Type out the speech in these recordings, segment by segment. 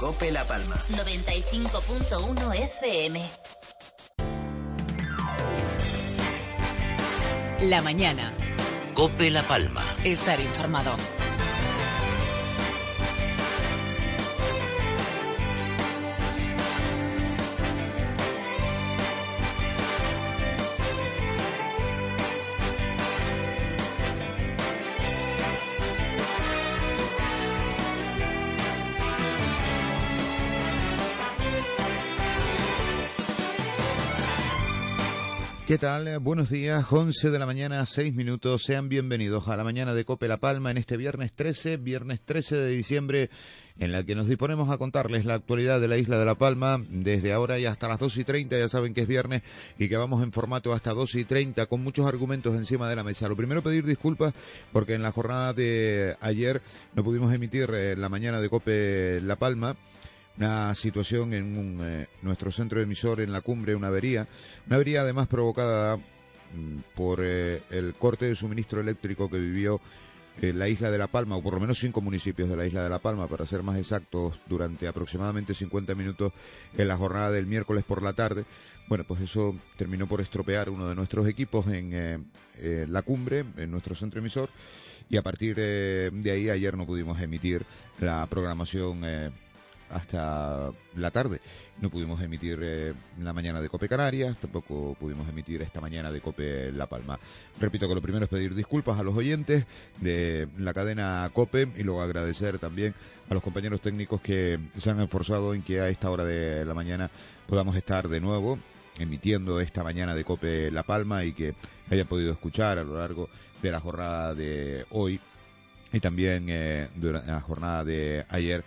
Cope La Palma. 95.1 FM. La mañana. Cope La Palma. Estar informado. ¿Qué tal? Buenos días, 11 de la mañana, 6 minutos. Sean bienvenidos a la mañana de Cope La Palma en este viernes 13, viernes 13 de diciembre, en la que nos disponemos a contarles la actualidad de la isla de La Palma desde ahora y hasta las 2 y 30. Ya saben que es viernes y que vamos en formato hasta 2 y 30 con muchos argumentos encima de la mesa. Lo primero, pedir disculpas porque en la jornada de ayer no pudimos emitir eh, la mañana de Cope La Palma una situación en un, eh, nuestro centro emisor en la cumbre, una avería, una avería además provocada mm, por eh, el corte de suministro eléctrico que vivió eh, la isla de La Palma, o por lo menos cinco municipios de la isla de La Palma, para ser más exactos, durante aproximadamente 50 minutos en la jornada del miércoles por la tarde. Bueno, pues eso terminó por estropear uno de nuestros equipos en la cumbre, en nuestro centro emisor, y a partir de ahí ayer no pudimos emitir la programación hasta la tarde. No pudimos emitir eh, la mañana de Cope Canarias, tampoco pudimos emitir esta mañana de Cope La Palma. Repito que lo primero es pedir disculpas a los oyentes de la cadena Cope y luego agradecer también a los compañeros técnicos que se han esforzado en que a esta hora de la mañana podamos estar de nuevo emitiendo esta mañana de Cope La Palma y que hayan podido escuchar a lo largo de la jornada de hoy y también eh, durante la jornada de ayer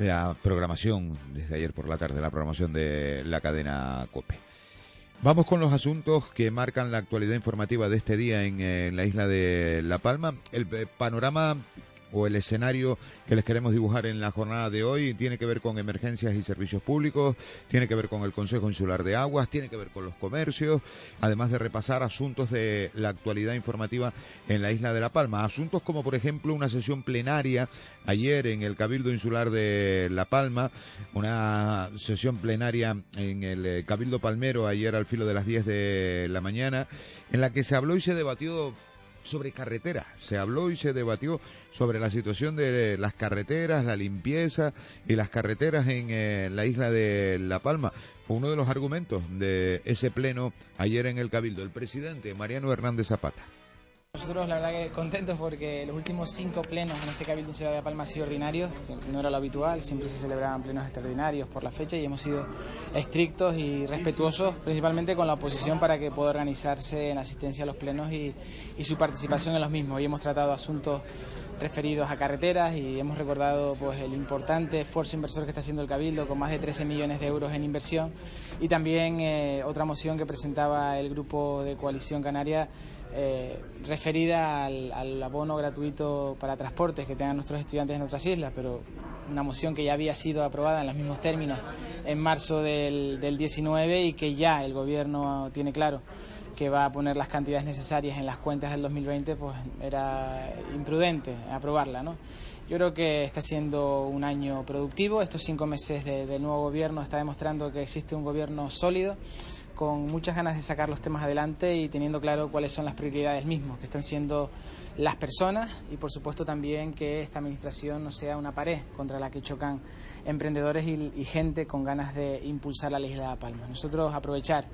la programación, desde ayer por la tarde, la programación de la cadena COPE. Vamos con los asuntos que marcan la actualidad informativa de este día en, en la isla de La Palma. El eh, panorama o el escenario que les queremos dibujar en la jornada de hoy tiene que ver con emergencias y servicios públicos, tiene que ver con el Consejo Insular de Aguas, tiene que ver con los comercios, además de repasar asuntos de la actualidad informativa en la isla de La Palma. Asuntos como, por ejemplo, una sesión plenaria ayer en el Cabildo Insular de La Palma, una sesión plenaria en el eh, Cabildo Palmero ayer al filo de las 10 de la mañana, en la que se habló y se debatió sobre carreteras. Se habló y se debatió sobre la situación de las carreteras, la limpieza y las carreteras en eh, la isla de La Palma. Fue uno de los argumentos de ese pleno ayer en el Cabildo. El presidente Mariano Hernández Zapata. Nosotros la verdad que contentos porque los últimos cinco plenos en este Cabildo Insular de Palma han sido ordinarios, no era lo habitual, siempre se celebraban plenos extraordinarios por la fecha y hemos sido estrictos y respetuosos principalmente con la oposición para que pueda organizarse en asistencia a los plenos y, y su participación en los mismos. Y hemos tratado asuntos referidos a carreteras y hemos recordado pues el importante esfuerzo inversor que está haciendo el Cabildo con más de 13 millones de euros en inversión y también eh, otra moción que presentaba el grupo de Coalición Canaria eh, referida al, abono gratuito para transportes que tengan nuestros estudiantes en otras islas, pero una moción que ya había sido aprobada en los mismos términos en marzo del, del 19 y que ya el Gobierno tiene claro que va a poner las cantidades necesarias en las cuentas del 2020, pues era imprudente aprobarla, ¿no? Yo creo que está siendo un año productivo. Estos cinco meses del nuevo gobierno está demostrando que existe un gobierno sólido, con muchas ganas de sacar los temas adelante y teniendo claro cuáles son las prioridades mismos, que están siendo las personas y por supuesto también que esta administración no sea una pared contra la que chocan emprendedores y, gente con ganas de impulsar la isla de Palma. Nosotros aprovechar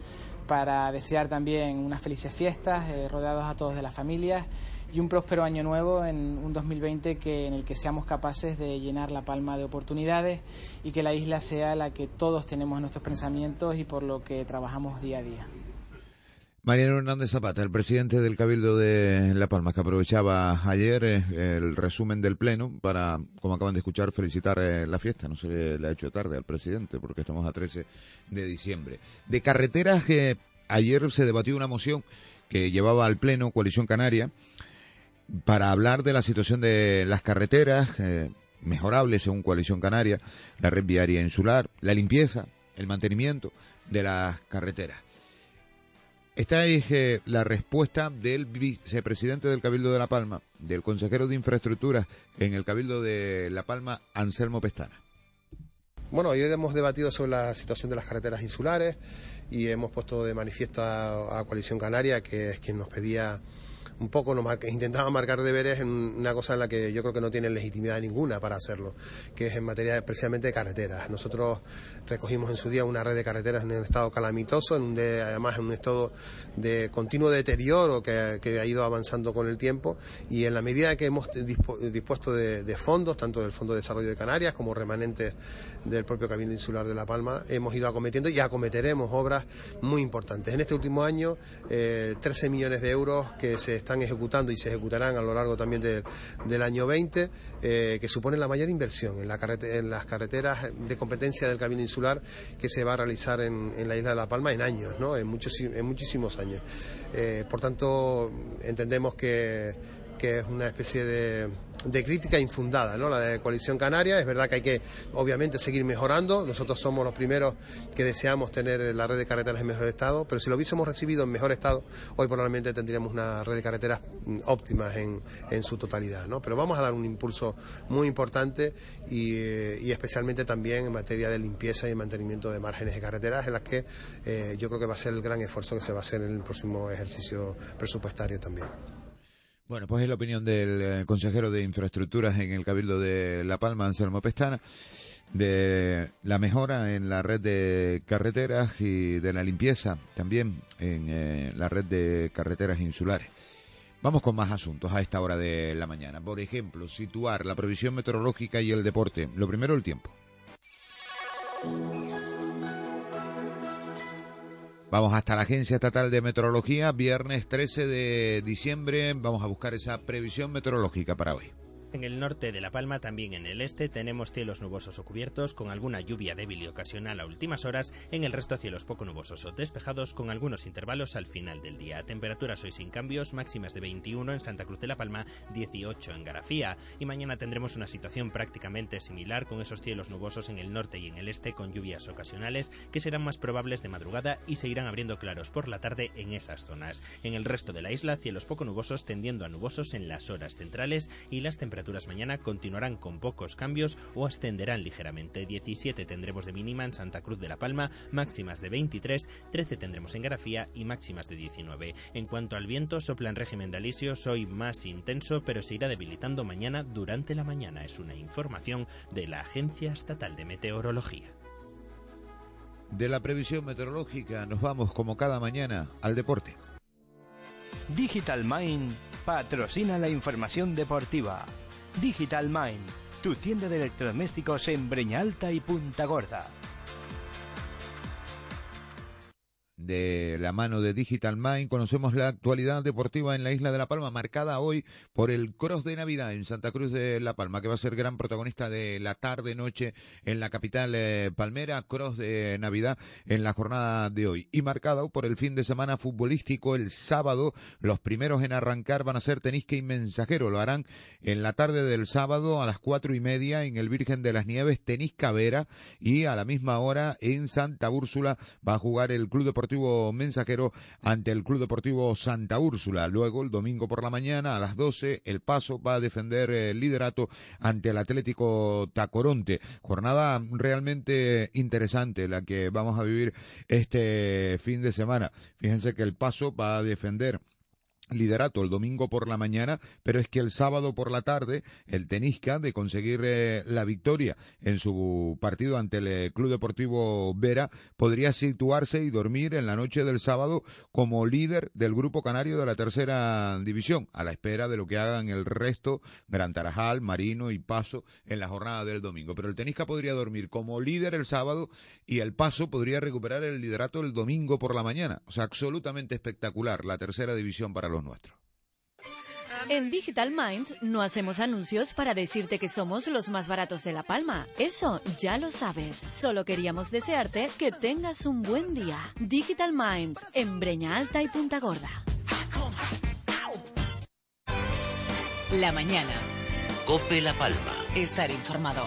para desear también unas felices fiestas, eh, rodeados a todos de las familias y un próspero año nuevo en un 2020 que, en el que seamos capaces de llenar la palma de oportunidades y que la isla sea la que todos tenemos en nuestros pensamientos y por lo que trabajamos día a día. Mariano Hernández Zapata, el presidente del Cabildo de La Palma, que aprovechaba ayer eh, el resumen del Pleno para, como acaban de escuchar, felicitar eh, la fiesta. No se le, ha hecho tarde al presidente porque estamos a 13 de diciembre. De carreteras, que ayer se debatió una moción que llevaba al Pleno Coalición Canaria para hablar de la situación de las carreteras, eh, mejorables según Coalición Canaria, la red viaria insular, la limpieza, el mantenimiento de las carreteras. Esta es eh, la respuesta del vicepresidente del Cabildo de La Palma, del consejero de Infraestructuras en el Cabildo de La Palma, Anselmo Pestana. Bueno, hoy hemos debatido sobre la situación de las carreteras insulares y hemos puesto de manifiesto a, a Coalición Canaria, que es quien nos pedía un poco nos intentaba marcar deberes en una cosa en la que yo creo que no tienen legitimidad ninguna para hacerlo, que es en materia especialmente de carreteras. Nosotros recogimos en su día una red de carreteras en un estado calamitoso, en además en un estado de continuo deterioro que, que, ha ido avanzando con el tiempo y en la medida que hemos dispuesto de, fondos, tanto del Fondo de Desarrollo de Canarias como remanentes del propio Cabildo Insular de La Palma, hemos ido acometiendo y acometeremos obras muy importantes. En este último año, 13 eh, millones de euros que se están ejecutando y se ejecutarán a lo largo también del año 20, eh, que supone la mayor inversión en, la en, las carreteras de competencia del Cabildo Insular que se va a realizar en, la isla de La Palma en años, ¿no? en, muchos, en muchísimos años. Eh, por tanto, entendemos que es una especie de de crítica infundada, ¿no? La de Coalición Canaria. Es verdad que hay que, obviamente, seguir mejorando. Nosotros somos los primeros que deseamos tener la red de carreteras en mejor estado, pero si lo hubiésemos recibido en mejor estado, hoy probablemente tendríamos una red de carreteras mm, óptimas en, en su totalidad, ¿no? Pero vamos a dar un impulso muy importante y, eh, y, especialmente también en materia de limpieza y mantenimiento de márgenes de carreteras, en las que eh, yo creo que va a ser el gran esfuerzo que se va a hacer en el próximo ejercicio presupuestario también. Bueno, pues es la opinión del eh, consejero de Infraestructuras en el Cabildo de La Palma, Anselmo Pestana, de la mejora en la red de carreteras y de la limpieza también en eh, la red de carreteras insulares. Vamos con más asuntos a esta hora de la mañana. Por ejemplo, situar la previsión meteorológica y el deporte. Lo primero, el tiempo. Vamos hasta la Agencia Estatal de Meteorología, viernes 13 de diciembre. Vamos a buscar esa previsión meteorológica para hoy. En el norte de La Palma, también en el este, tenemos cielos nubosos o cubiertos con alguna lluvia débil y ocasional a últimas horas. En el resto, cielos poco nubosos o despejados con algunos intervalos al final del día. Temperaturas hoy sin cambios, máximas de 21 en Santa Cruz de La Palma, 18 en Garafía. Y mañana tendremos una situación prácticamente similar con esos cielos nubosos en el norte y en el este con lluvias ocasionales que serán más probables de madrugada y se irán abriendo claros por la tarde en esas zonas. En el resto de la isla, cielos poco nubosos tendiendo a nubosos en las horas centrales y las temperaturas temperaturas mañana continuarán con pocos cambios o ascenderán ligeramente. 17 tendremos de mínima en Santa Cruz de la Palma, máximas de 23, 13 tendremos en Garafía y máximas de 19. En cuanto al viento, sopla en régimen de alisio, hoy más intenso, pero se irá debilitando mañana durante la mañana. Es una información de la Agencia Estatal de Meteorología. De la previsión meteorológica nos vamos como cada mañana al deporte. Digital Mind patrocina la información deportiva. Digital Mind, tu tienda de electrodomésticos en Breña Alta y Punta Gorda. De la mano de Digital Mind. Conocemos la actualidad deportiva en la isla de La Palma, marcada hoy por el Cross de Navidad en Santa Cruz de La Palma, que va a ser gran protagonista de la tarde-noche en la capital eh, palmera, Cross de Navidad en la jornada de hoy. Y marcado por el fin de semana futbolístico el sábado, los primeros en arrancar van a ser Tenisque y Mensajero, lo harán en la tarde del sábado a las cuatro y media en el Virgen de las Nieves, Tenisca Vera, y a la misma hora en Santa Úrsula va a jugar el Club Deportivo Mensajero ante el Club Deportivo Santa Úrsula. Luego, el domingo por la mañana, a las 12, el Paso va a defender el liderato ante el Atlético Tacoronte. Jornada realmente interesante la que vamos a vivir este fin de semana. Fíjense que el Paso va a defender liderato el domingo por la mañana, pero es que el sábado por la tarde el Tenisca de conseguir eh, la victoria en su partido ante el eh, Club Deportivo Vera podría situarse y dormir en la noche del sábado como líder del grupo canario de la tercera división, a la espera de lo que hagan el resto, Gran Tarajal, Marino y Paso en la jornada del domingo. Pero el Tenisca podría dormir como líder el sábado y el Paso podría recuperar el liderato el domingo por la mañana. O sea, absolutamente espectacular la tercera división para los nuestros. En Digital Minds no hacemos anuncios para decirte que somos los más baratos de La Palma. Eso ya lo sabes. Solo queríamos desearte que tengas un buen día. Digital Minds en Breña Alta y Punta Gorda. La mañana. Cope La Palma. Estar informado.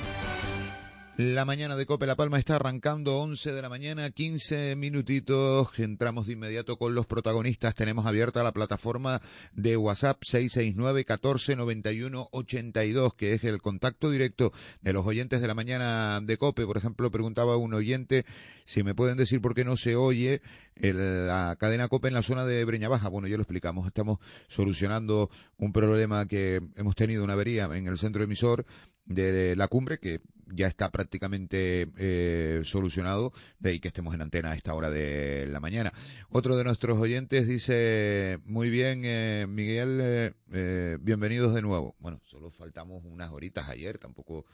La mañana de Cope La Palma está arrancando 11 de la mañana, 15 minutitos. Entramos de inmediato con los protagonistas. Tenemos abierta la plataforma de WhatsApp 669 1491 82, que es el contacto directo de los oyentes de la mañana de Cope. Por ejemplo, preguntaba un oyente si me pueden decir por qué no se oye la cadena Cope en la zona de Breña Baja. Bueno, ya lo explicamos. Estamos solucionando un problema que hemos tenido, una avería en el centro emisor de la cumbre que ya está prácticamente eh, solucionado, de ahí que estemos en antena a esta hora de la mañana. Otro de nuestros oyentes dice, muy bien, eh, Miguel, eh, eh, bienvenidos de nuevo. Bueno, solo faltamos unas horitas ayer, tampoco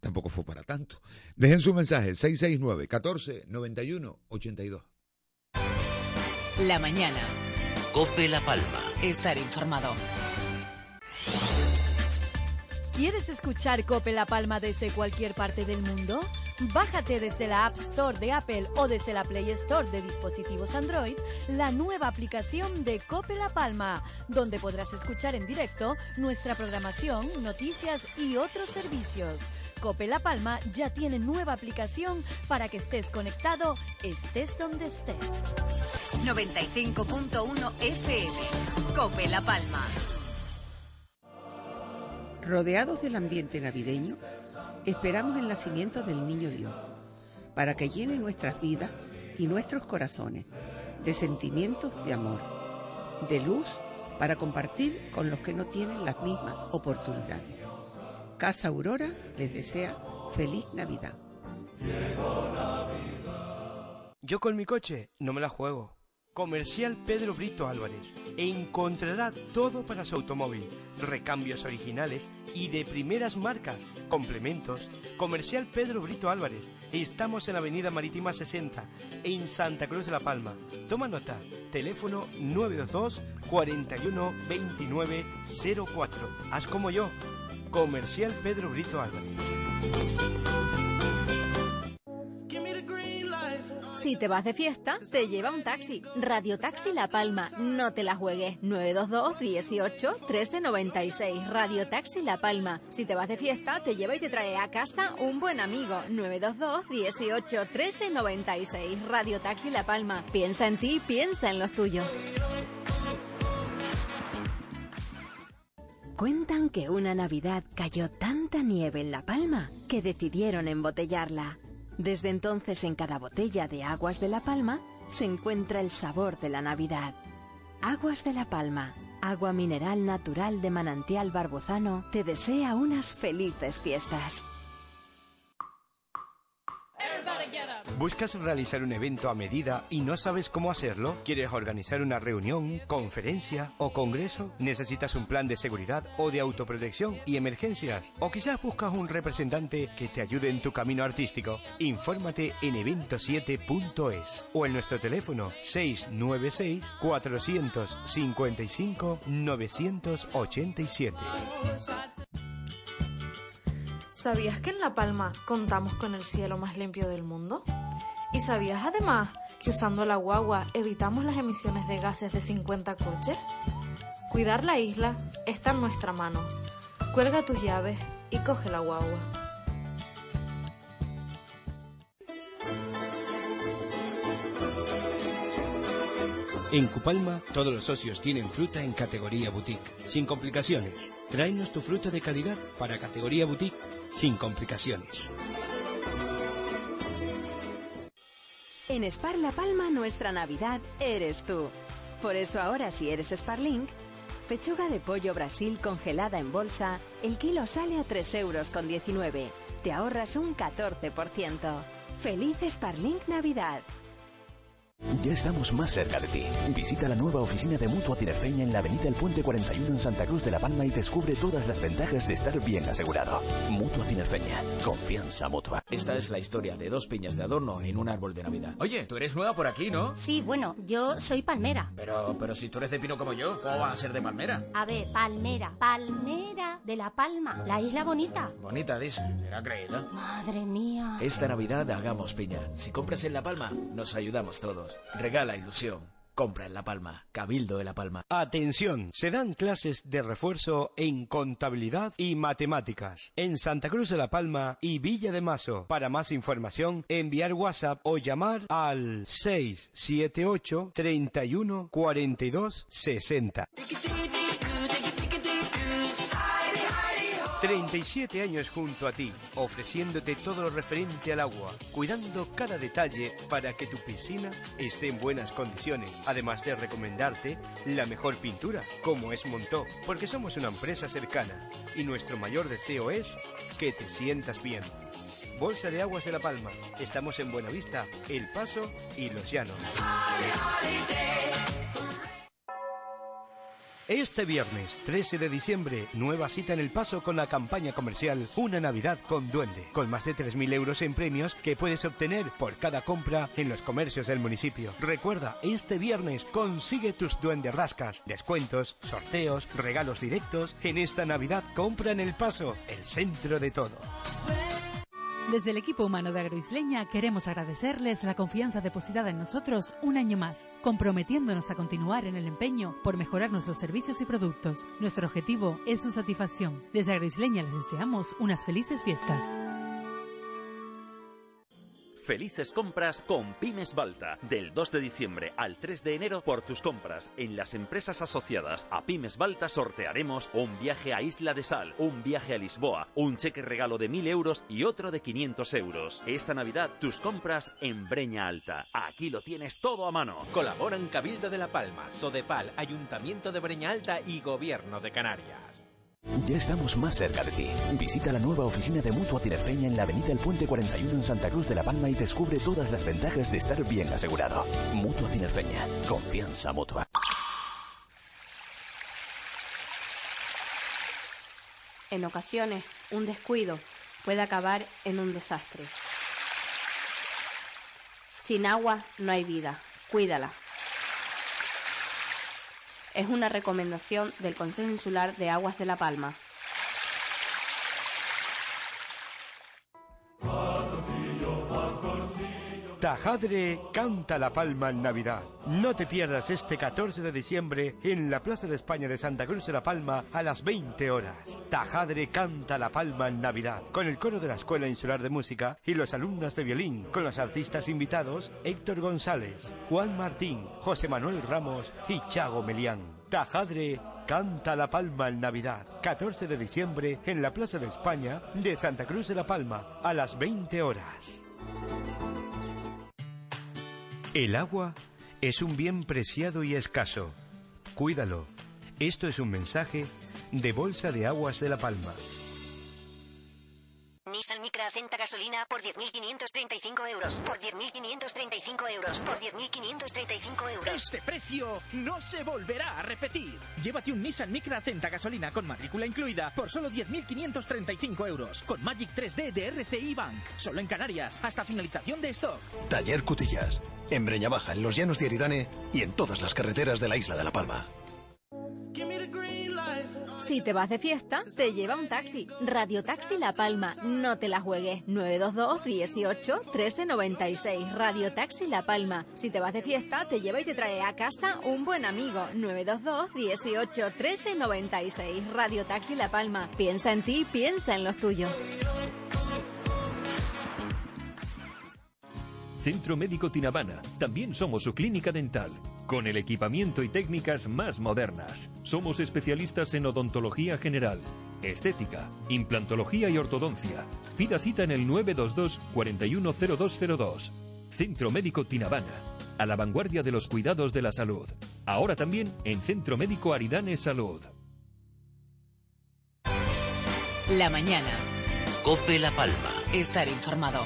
tampoco fue para tanto. Dejen su mensaje, 669 14 91 82. La mañana. Cope La Palma. Estar informado. ¿Quieres escuchar Cope La Palma desde cualquier parte del mundo? Bájate desde la App Store de Apple o desde la Play Store de dispositivos Android la nueva aplicación de Cope La Palma, donde podrás escuchar en directo nuestra programación, noticias y otros servicios. Cope La Palma ya tiene nueva aplicación para que estés conectado, estés donde estés. 95.1 FM. Cope La Palma. Rodeados del ambiente navideño, esperamos el nacimiento del niño Dios, para que llene nuestras vidas y nuestros corazones de sentimientos de amor, de luz, para compartir con los que no tienen las mismas oportunidades. Casa Aurora les desea feliz Navidad. Yo con mi coche no me la juego. Comercial Pedro Brito Álvarez. Encontrará todo para su automóvil. Recambios originales y de primeras marcas. Complementos. Comercial Pedro Brito Álvarez. Estamos en la Avenida Marítima 60, en Santa Cruz de la Palma. Toma nota. Teléfono 922 41 29 04. Haz como yo. Comercial Pedro Brito Álvarez. Si te vas de fiesta, te lleva un taxi. Radio Taxi La Palma. No te la juegues. 922 18 13 96. Radio Taxi La Palma. Si te vas de fiesta, te lleva y te trae a casa un buen amigo. 922 18 13 96. Radio Taxi La Palma. Piensa en ti, piensa en los tuyos. Cuentan que una Navidad cayó tanta nieve en La Palma que decidieron embotellarla. Desde entonces en cada botella de Aguas de La Palma se encuentra el sabor de la Navidad. Aguas de La Palma, agua mineral natural de manantial barbuzano, te desea unas felices fiestas. ¿Buscas realizar un evento a medida y no sabes cómo hacerlo? ¿Quieres organizar una reunión, conferencia o congreso? ¿Necesitas un plan de seguridad o de autoprotección y emergencias? ¿O quizás buscas un representante que te ayude en tu camino artístico? Infórmate en evento7.es o en nuestro teléfono 696 455 987. ¿Sabías que en La Palma contamos con el cielo más limpio del mundo? ¿Y sabías además que usando la guagua evitamos las emisiones de gases de 50 coches? Cuidar la isla está en nuestra mano. Cuelga tus llaves y coge la guagua. En Cupalma, todos los socios tienen fruta en categoría boutique, sin complicaciones. Tráenos tu fruta de calidad para categoría boutique, sin complicaciones. En Spar La Palma nuestra Navidad eres tú. Por eso ahora si eres Sparlink, pechuga de pollo Brasil congelada en bolsa, el kilo sale a 3 euros con 19. Te ahorras un 14%. ¡Feliz Sparlink Navidad! Ya estamos más cerca de ti. Visita la nueva oficina de Mutua Tinerfeña en la avenida El Puente 41 en Santa Cruz de la Palma y descubre todas las ventajas de estar bien asegurado. Mutua Tinerfeña. Confianza mutua. Esta es la historia de dos piñas de adorno en un árbol de Navidad. Oye, tú eres nueva por aquí, ¿no? Sí, bueno, yo soy palmera. Pero, pero si tú eres de pino como yo, ¿cómo vas a ser de palmera? A ver, palmera, palmera de La Palma, la isla bonita. Bonita, dice. Era creída. Madre mía. Esta Navidad hagamos piña. Si compras en La Palma, nos ayudamos todos. Regala ilusión. compra en La Palma. Cabildo de La Palma. Atención, se dan clases de refuerzo en contabilidad y matemáticas en Santa Cruz de La Palma y Villa de Mazo. Para más información, enviar WhatsApp o llamar al 678 31 42 60. 37 años junto a ti, ofreciéndote todo lo referente al agua, cuidando cada detalle para que tu piscina esté en buenas condiciones, además de recomendarte la mejor pintura, como es Montó, porque somos una empresa cercana y nuestro mayor deseo es que te sientas bien. Bolsa de Aguas de La Palma. Estamos en Buenavista, El Paso y Los Llanos. Este viernes 13 de diciembre, nueva cita en El Paso con la campaña comercial Una Navidad con Duende, con más de 3.000 euros en premios que puedes obtener por cada compra en los comercios del municipio. Recuerda, este viernes consigue tus duende rascas, descuentos, sorteos, regalos directos. En esta Navidad compra en El Paso, el centro de todo. Desde el equipo humano de Agroisleña queremos agradecerles la confianza depositada en nosotros un año más, comprometiéndonos a continuar en el empeño por mejorar nuestros servicios y productos. Nuestro objetivo es su satisfacción. Desde Agroisleña les deseamos unas felices fiestas. Felices compras con Pymes Balta. Del 2 de diciembre al 3 de enero, por tus compras en las empresas asociadas a Pymes Balta sortearemos un viaje a Isla de Sal, un viaje a Lisboa, un cheque regalo de 1000 euros y otro de 500 euros. Esta Navidad, tus compras en Breña Alta. Aquí lo tienes todo a mano. Colaboran Cabildo de La Palma, Sodepal, Ayuntamiento de Breña Alta y Gobierno de Canarias. Ya estamos más cerca de ti. Visita la nueva oficina de Mutua Tinerfeña en la avenida El Puente 41 en Santa Cruz de la Palma y descubre todas las ventajas de estar bien asegurado. Mutua Tinerfeña. Confianza mutua. En ocasiones, un descuido puede acabar en un desastre. Sin agua no hay vida. Cuídala. Es una recomendación del Consejo Insular de Aguas de La Palma. Tajadre canta la palma en Navidad. No te pierdas este 14 de diciembre en la Plaza de España de Santa Cruz de la Palma a las 20 horas. Tajadre canta la palma en Navidad con el coro de la Escuela Insular de Música y los alumnos de violín, con los artistas invitados Héctor González, Juan Martín, José Manuel Ramos y Chago Melián. Tajadre Canta la Palma en Navidad, 14 de diciembre en la Plaza de España de Santa Cruz de la Palma a las 20 horas. El agua es un bien preciado y escaso. Cuídalo. Esto es un mensaje de Bolsa de Aguas de La Palma. Nissan Micra Acenta gasolina por 10.535 euros. Por 10.535 euros. Por 10.535 euros. Este precio no se volverá a repetir. Llévate un Nissan Micra Acenta gasolina con matrícula incluida por solo 10.535 euros. Con Magic 3D de RCI Bank. Solo en Canarias, hasta finalización de stock. Taller Cutillas. En Breña Baja, en los llanos de Aridane y en todas las carreteras de la isla de La Palma. Si te vas de fiesta, te lleva un taxi. Radio Taxi La Palma. No te la juegues. 922 18 13 96. Radio Taxi La Palma. Si te vas de fiesta, te lleva y te trae a casa un buen amigo. 922 18 13 96. Radio Taxi La Palma. Piensa en ti, piensa en los tuyos. Centro Médico Tinabana. También somos su clínica dental, con el equipamiento y técnicas más modernas. Somos especialistas en odontología general, estética, implantología y ortodoncia. Pida cita en el 922 410202. Centro Médico Tinabana, a la vanguardia de los cuidados de la salud. Ahora también en Centro Médico Aridane Salud. La mañana. Cope La Palma. Estar informado.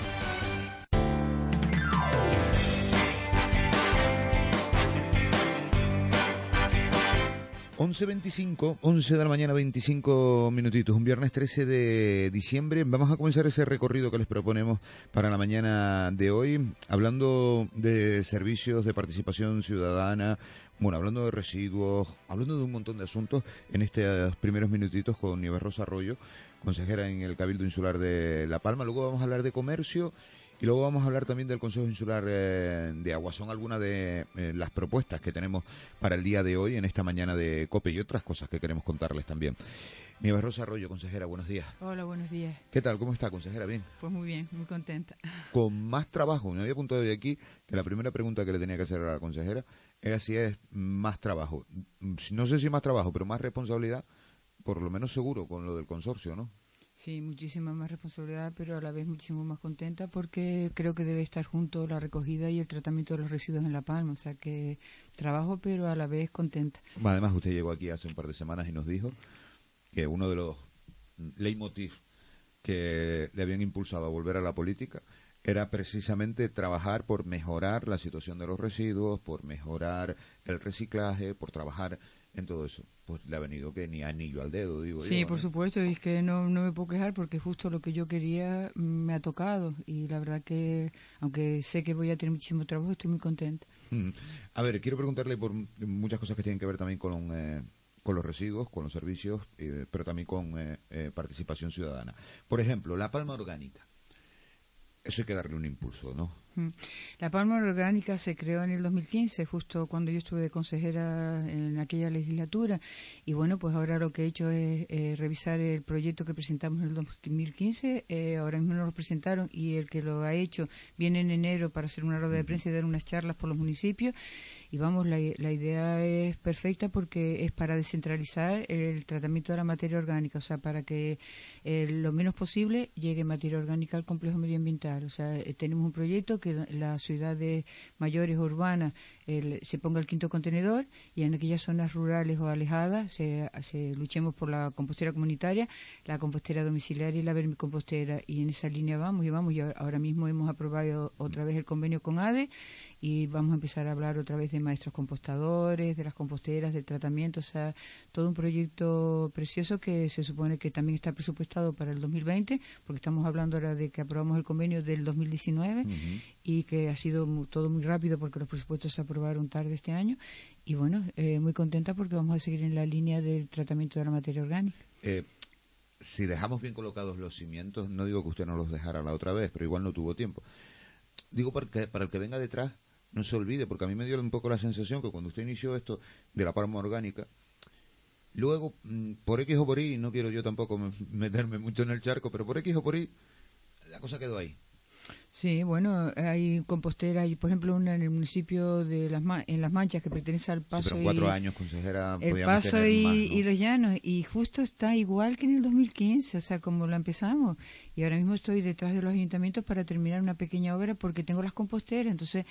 11.25, 11 de la mañana, 25 minutitos, un viernes 13 de diciembre. Vamos a comenzar ese recorrido que les proponemos para la mañana de hoy, hablando de servicios de participación ciudadana, bueno, hablando de residuos, hablando de un montón de asuntos en estos primeros minutitos con Nieves Rosa Arroyo, consejera en el Cabildo Insular de La Palma. Luego vamos a hablar de comercio Y luego vamos a hablar también del Consejo Insular eh, de Agua. Son algunas de eh, las propuestas que tenemos para el día de hoy, en esta mañana de COPE y otras cosas que queremos contarles también. Nieves Rosa Arroyo, consejera, buenos días. Hola, buenos días. ¿Qué tal? ¿Cómo está, consejera? ¿Bien? Pues muy bien, muy contenta. Con más trabajo. Me había apuntado hoy aquí que la primera pregunta que le tenía que hacer a la consejera era si es más trabajo. No sé si más trabajo, pero más responsabilidad, por lo menos seguro, con lo del consorcio, ¿no? Sí, muchísima más responsabilidad, pero a la vez muchísimo más contenta porque creo que debe estar junto la recogida y el tratamiento de los residuos en La Palma. O sea que trabajo, pero a la vez contenta. Además, usted llegó aquí hace un par de semanas y nos dijo que uno de los leitmotiv que le habían impulsado a volver a la política era precisamente trabajar por mejorar la situación de los residuos, por mejorar el reciclaje, por trabajar en todo eso. Pues le ha venido que ni anillo al dedo, digo sí, por supuesto, y es que no, no me puedo quejar porque justo lo que yo quería me ha tocado y la verdad que, aunque sé que voy a tener muchísimo trabajo, estoy muy contenta. Mm. A ver, quiero preguntarle por muchas cosas que tienen que ver también con... Eh, con los residuos, con los servicios, eh, pero también con eh, eh, participación ciudadana. Por ejemplo, la palma orgánica. Eso hay que darle un impulso, ¿no? La palma orgánica se creó en el 2015, justo cuando yo estuve de consejera en aquella legislatura. Y bueno, pues ahora lo que he hecho es revisar el proyecto que presentamos en el 2015. ahora mismo nos lo presentaron y el que lo ha hecho viene en enero para hacer una rueda de prensa y dar unas charlas por los municipios. Y vamos, la, la, idea es perfecta porque es para descentralizar el tratamiento de la materia orgánica, o sea, para que eh, lo menos posible llegue materia orgánica al complejo medioambiental. O sea, eh, tenemos un proyecto que las ciudades mayores urbanas se ponga el quinto contenedor y en aquellas zonas rurales o alejadas se, se, luchemos por la compostera comunitaria, la compostera domiciliaria y la vermicompostera. Y en esa línea vamos y vamos. Y ahora mismo hemos aprobado otra vez el convenio con ADE y vamos a empezar a hablar otra vez de maestros compostadores, de las composteras, del tratamiento, o sea, todo un proyecto precioso que se supone que también está presupuestado para el 2020, porque estamos hablando ahora de que aprobamos el convenio del 2019 y que ha sido todo muy rápido porque los presupuestos se aprobaron tarde este año y bueno, eh, muy contenta porque vamos a seguir en la línea del tratamiento de la materia orgánica. Eh, si dejamos bien colocados los cimientos, no digo que usted no los dejara la otra vez, pero igual no tuvo tiempo. Digo porque para el que venga detrás, no se olvide, porque a mí me dio un poco la sensación que cuando usted inició esto de la palma orgánica, luego, mm, por X o por Y, no quiero yo tampoco meterme mucho en el charco, pero por X o por Y, la cosa quedó ahí. Sí, bueno, hay compostera, y por ejemplo una en el municipio de las en las Manchas que pertenece al Paso pero cuatro años, consejera, el Paso y, los Llanos y justo está igual que en el 2015, o sea, como lo empezamos. Y ahora mismo estoy detrás de los ayuntamientos para terminar una pequeña obra porque tengo las composteras. Entonces,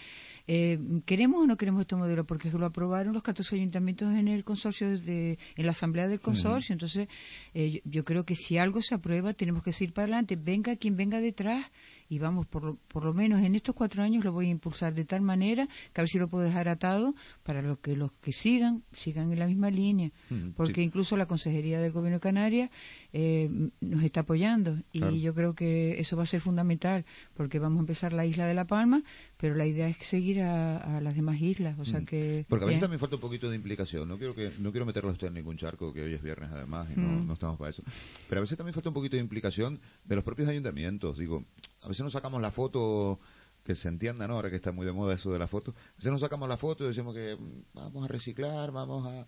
eh, ¿queremos o no queremos este modelo? Porque lo aprobaron los 14 ayuntamientos en el consorcio, de, en la asamblea del consorcio. Entonces, eh, yo, yo creo que si algo se aprueba, tenemos que seguir para adelante. Venga quien venga detrás y vamos, por lo, por lo menos en estos cuatro años lo voy a impulsar de tal manera que a ver si lo puedo dejar atado para los que los que sigan, sigan en la misma línea. Mm, porque incluso la Consejería del Gobierno de Canarias eh, nos está apoyando y yo creo que eso va a ser fundamental porque vamos a empezar la isla de La Palma, pero la idea es seguir a, las demás islas, o sea mm. que porque a veces también falta un poquito de implicación, no quiero que no quiero meterlo usted en ningún charco que hoy es viernes además y no, mm. no estamos para eso, pero a veces también falta un poquito de implicación de los propios ayuntamientos, digo, a veces nos sacamos la foto que se entienda, ¿no? Ahora que está muy de moda eso de la foto. A veces nos sacamos la foto y decimos que mm, vamos a reciclar, vamos a,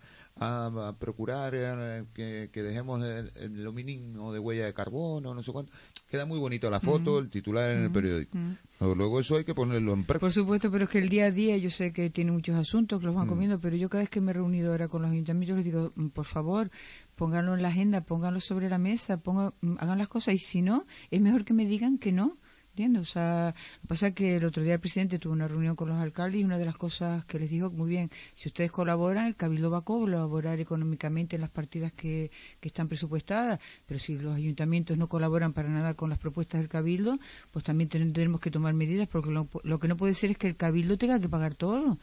a, procurar eh, que, dejemos el, lo mínimo de huella de carbono, no sé cuánto. Queda muy bonito la foto, el titular en el periódico. Luego eso hay que ponerlo en práctica. Por supuesto, pero es que el día a día yo sé que tiene muchos asuntos que los van comiendo, pero yo cada vez que me he reunido ahora con los ayuntamientos les digo, mm, por favor, pónganlo en la agenda, pónganlo sobre la mesa, pongan, mm, hagan las cosas y si no, es mejor que me digan que no ¿Entiendes? O sea, lo que pasa es que el otro día el presidente tuvo una reunión con los alcaldes y una de las cosas que les dijo, muy bien, si ustedes colaboran, el Cabildo va a colaborar económicamente en las partidas que, que están presupuestadas, pero si los ayuntamientos no colaboran para nada con las propuestas del Cabildo, pues también tenemos que tomar medidas, porque lo, lo que no puede ser es que el Cabildo tenga que pagar todo,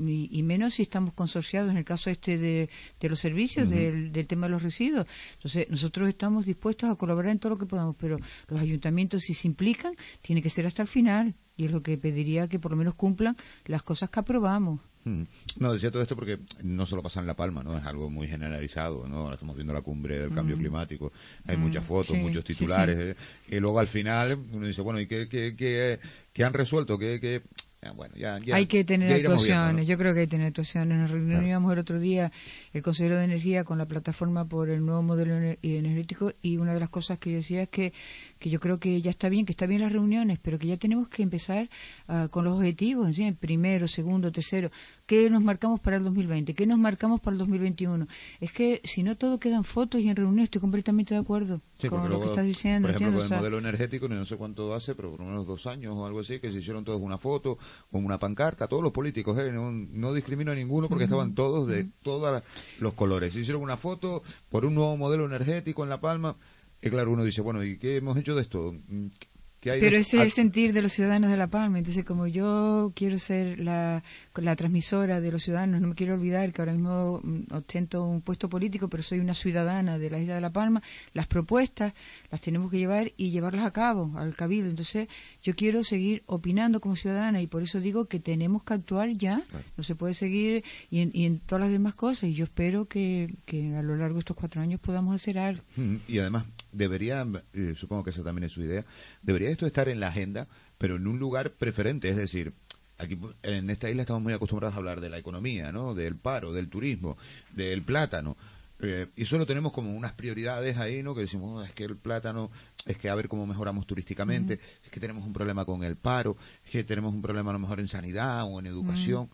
y, menos si estamos consorciados en el caso este de, de los servicios, del, del tema de los residuos. Entonces, nosotros estamos dispuestos a colaborar en todo lo que podamos, pero los ayuntamientos si se implican, tiene que ser hasta el final y es lo que pediría que por lo menos cumplan las cosas que aprobamos. Mm. No, decía todo esto porque no solo pasa en La Palma, ¿no? Es algo muy generalizado, ¿no? Ahora estamos viendo la cumbre del cambio Mm. climático. Hay Mm, muchas fotos, sí, muchos titulares. sí. ¿eh? Y luego al final uno dice, bueno, ¿y qué, qué, qué, qué han resuelto? ¿Qué? Ah, Bueno, ya, ya- hay que tener actuaciones, viendo, ¿no? yo creo que hay que tener actuaciones. Nos reuníamos el otro día el consejero de Energía con la plataforma por el nuevo modelo ener- energético y una de las cosas que yo decía es que, que yo creo que ya está bien, que está bien las reuniones, pero que ya tenemos que empezar ah, con los objetivos, ¿sí? primero, segundo, tercero. ¿Qué nos marcamos para el 2020? ¿Qué nos marcamos para el 2021? Es que si no todo quedan fotos y en reuniones, estoy completamente de acuerdo Sí, con lo que estás diciendo. por ejemplo, con el O sea, modelo energético, no sé cuánto hace, pero por lo menos dos años o algo así, que se hicieron todos una foto con una pancarta, todos los políticos, ¿eh? no, no discrimino a ninguno porque estaban todos de todos los colores. Se hicieron una foto por un nuevo modelo energético en La Palma. Y claro, uno dice, bueno, ¿y qué hemos hecho de esto? ¿Qué hay Pero de- ese es el sentir de los ciudadanos de La Palma. Entonces, como yo quiero ser la, la transmisora de los ciudadanos, no me quiero olvidar que ahora mismo mm, ostento un puesto político, pero soy una ciudadana de la isla de La Palma. Las propuestas las tenemos que llevar y llevarlas a cabo al cabildo. Entonces, yo quiero seguir opinando como ciudadana y por eso digo que tenemos que actuar ya. No se puede seguir y en, y en todas las demás cosas. Y yo espero que, que a lo largo de estos cuatro años podamos hacer algo. Mm, Y además, debería, eh, supongo que esa también es su idea, debería esto estar en la agenda, pero en un lugar preferente, es decir, aquí en esta isla estamos muy acostumbrados a hablar de la economía, ¿no? Del paro, del turismo, del plátano. eh, y solo tenemos como unas prioridades ahí, ¿no? Que decimos, "Oh, es que el plátano, es que a ver cómo mejoramos turísticamente, es que tenemos un problema con el paro, es que tenemos un problema a lo mejor en sanidad o en educación.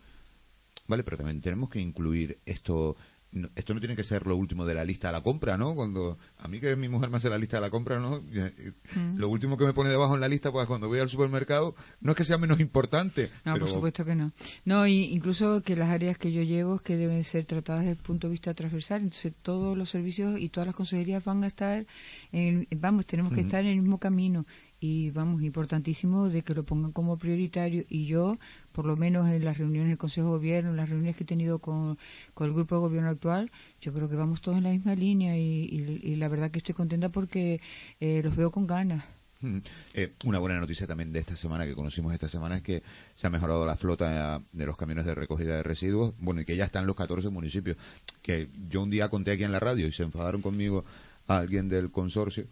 Vale, pero también tenemos que incluir esto. No- esto no tiene que ser lo último de la lista de la compra, ¿no? Cuando a mí que mi mujer me hace la lista de la compra, ¿no? Eh, Mm. Lo último que me pone debajo en la lista, pues cuando voy al supermercado, no es que sea menos importante. No, pero por supuesto que no. No, y incluso que las áreas que yo llevo que deben ser tratadas desde el punto de vista transversal, entonces todos los servicios y todas las consejerías van a estar, en, vamos, tenemos que estar en el mismo camino y vamos, importantísimo de que lo pongan como prioritario y yo, por lo menos en las reuniones del Consejo de Gobierno, en las reuniones que he tenido con, con el grupo de gobierno actual, yo creo que vamos todos en la misma línea y, y- la verdad que estoy contenta porque eh, los veo con ganas. Mm. Eh, una buena noticia también de esta semana que conocimos esta semana es que se ha mejorado la flota de los camiones de recogida de residuos, bueno, y que ya están los 14 municipios. Que yo un día conté aquí en la radio y se enfadaron conmigo a alguien del consorcio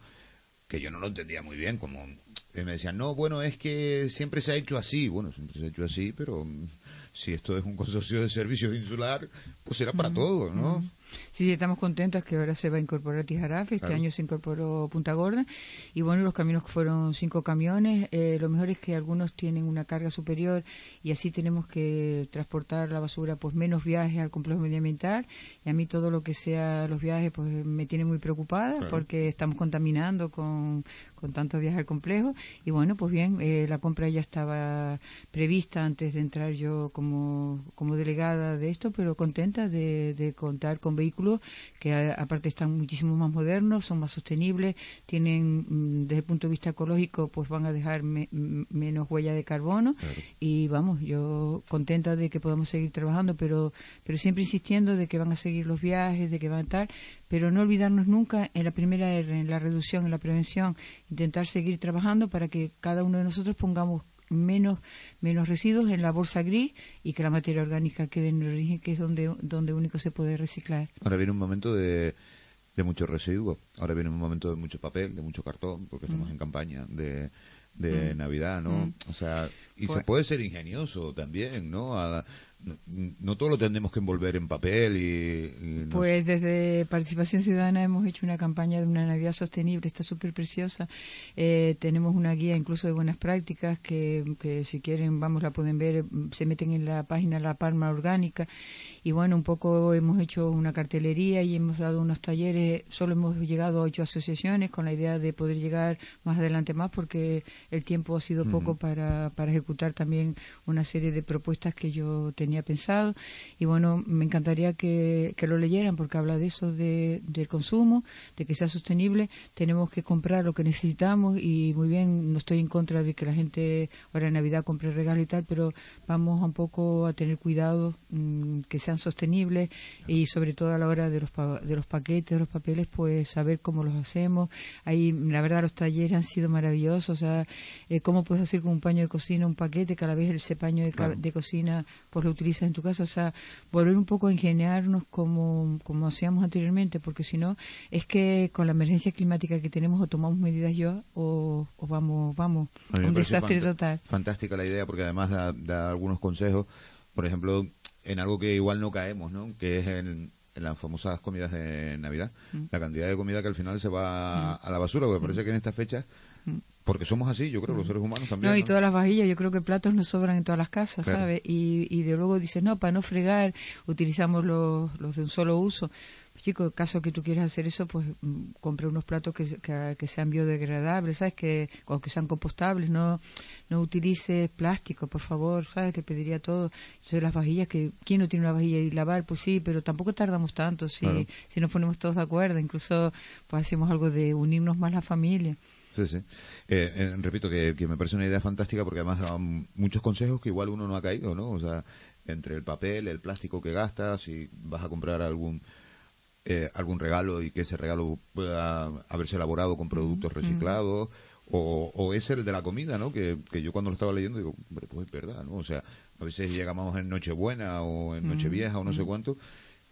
que yo no lo entendía muy bien, como me decían, no, bueno, es que siempre se ha hecho así, bueno, siempre se ha hecho así, pero mm, si esto es un consorcio de servicios insular, pues será para Ujú, todo, ¿no? Sí, sí, estamos contentos que ahora se va a incorporar Tijarafe, este Claro. año se incorporó Punta Gorda. Y bueno, los caminos fueron cinco camiones, eh, lo mejor es que algunos tienen una carga superior y así tenemos que transportar la basura pues menos viajes al complejo medioambiental. Y a mí todo lo que sea los viajes pues me tiene muy preocupada Claro. porque estamos contaminando con, con tantos viajes al complejo. Y bueno, pues bien, eh, la compra ya estaba prevista antes de entrar yo como, como delegada de esto, pero contenta de, de contar con vehículos que aparte están muchísimo más modernos, son más sostenibles, tienen mm, desde el punto de vista ecológico pues van a dejar me- m- menos huella de carbono. Y vamos, yo contenta de que podamos seguir trabajando, pero pero siempre insistiendo de que van a seguir los viajes, de que van a estar, pero no olvidarnos nunca en la primera R, en la reducción, en la prevención, intentar seguir trabajando para que cada uno de nosotros pongamos menos menos residuos en la bolsa gris y que la materia orgánica quede en el origen, que es donde donde único se puede reciclar. Ahora viene un momento de, de mucho residuo, ahora viene un momento de mucho papel, de mucho cartón, porque estamos Mm. en campaña de, de Mm. Navidad, ¿no? Mm. O sea, y Pues- se puede ser ingenioso también, ¿no? A- no, todo lo tenemos que envolver en papel y... Pues desde Participación Ciudadana hemos hecho una campaña de una Navidad sostenible, está súper preciosa. Eh, tenemos una guía incluso de buenas prácticas que, que si quieren, vamos, la pueden ver, se meten en la página La Palma Orgánica. Y bueno, un poco hemos hecho una cartelería y hemos dado unos talleres, solo hemos llegado a ocho asociaciones con la idea de poder llegar más adelante más porque el tiempo ha sido poco para, para ejecutar también una serie de propuestas que yo tenía pensado. Y bueno me encantaría que, que lo leyeran porque habla de eso de, del consumo de que sea sostenible. Tenemos que comprar lo que necesitamos y muy bien no estoy en contra de que la gente ahora en Navidad compre regalos y tal pero vamos un poco a tener cuidado mm, que sean sostenibles y sobre todo a la hora de los pa- de los paquetes de los papeles pues saber cómo los hacemos. Ahí la verdad los talleres han sido maravillosos o sea eh, cómo puedes hacer con un paño de cocina un paquete, que a la vez ese paño de, de, cocina pues lo utilizas en tu casa, o sea, volver un poco a ingeniarnos como, como hacíamos anteriormente, porque si no, es que con la emergencia climática que tenemos o tomamos medidas yo o, vamos, vamos, un desastre total. Fantástica la idea porque además da, algunos consejos, por ejemplo, en algo que igual no caemos, ¿no? Que es en, las famosas comidas de Navidad, mm. la cantidad de comida que al final se va mm. a la basura, porque parece que en estas fechas porque somos así, yo creo, los seres humanos también. No, y todas las vajillas, yo creo que platos nos sobran en todas las casas, ¿sabes? Y, y de luego dices, no, para no fregar, utilizamos los, los de un solo uso. Chico, en caso que tú quieras hacer eso, pues mm, compre unos platos que, que, sean biodegradables, ¿sabes? Que, o que sean compostables, no no utilices plástico, por favor, ¿sabes? Le pediría todo. Yo las vajillas, que ¿quién no tiene una vajilla y lavar? Pues sí, pero tampoco tardamos tanto si, si nos ponemos todos de acuerdo. Incluso pues hacemos algo de unirnos más la familia. Sí, sí. Eh, eh, repito que, me parece una idea fantástica porque además da muchos consejos que igual uno no ha caído, ¿no? O sea, entre el papel, el plástico que gastas, si vas a comprar algún eh, algún regalo y que ese regalo pueda haberse elaborado con productos reciclados, o, o es el de la comida, ¿no? Que, que yo cuando lo estaba leyendo digo, hombre, pues es verdad, ¿no? O sea, a veces llegamos en Nochebuena o en Nochevieja o no sé cuánto,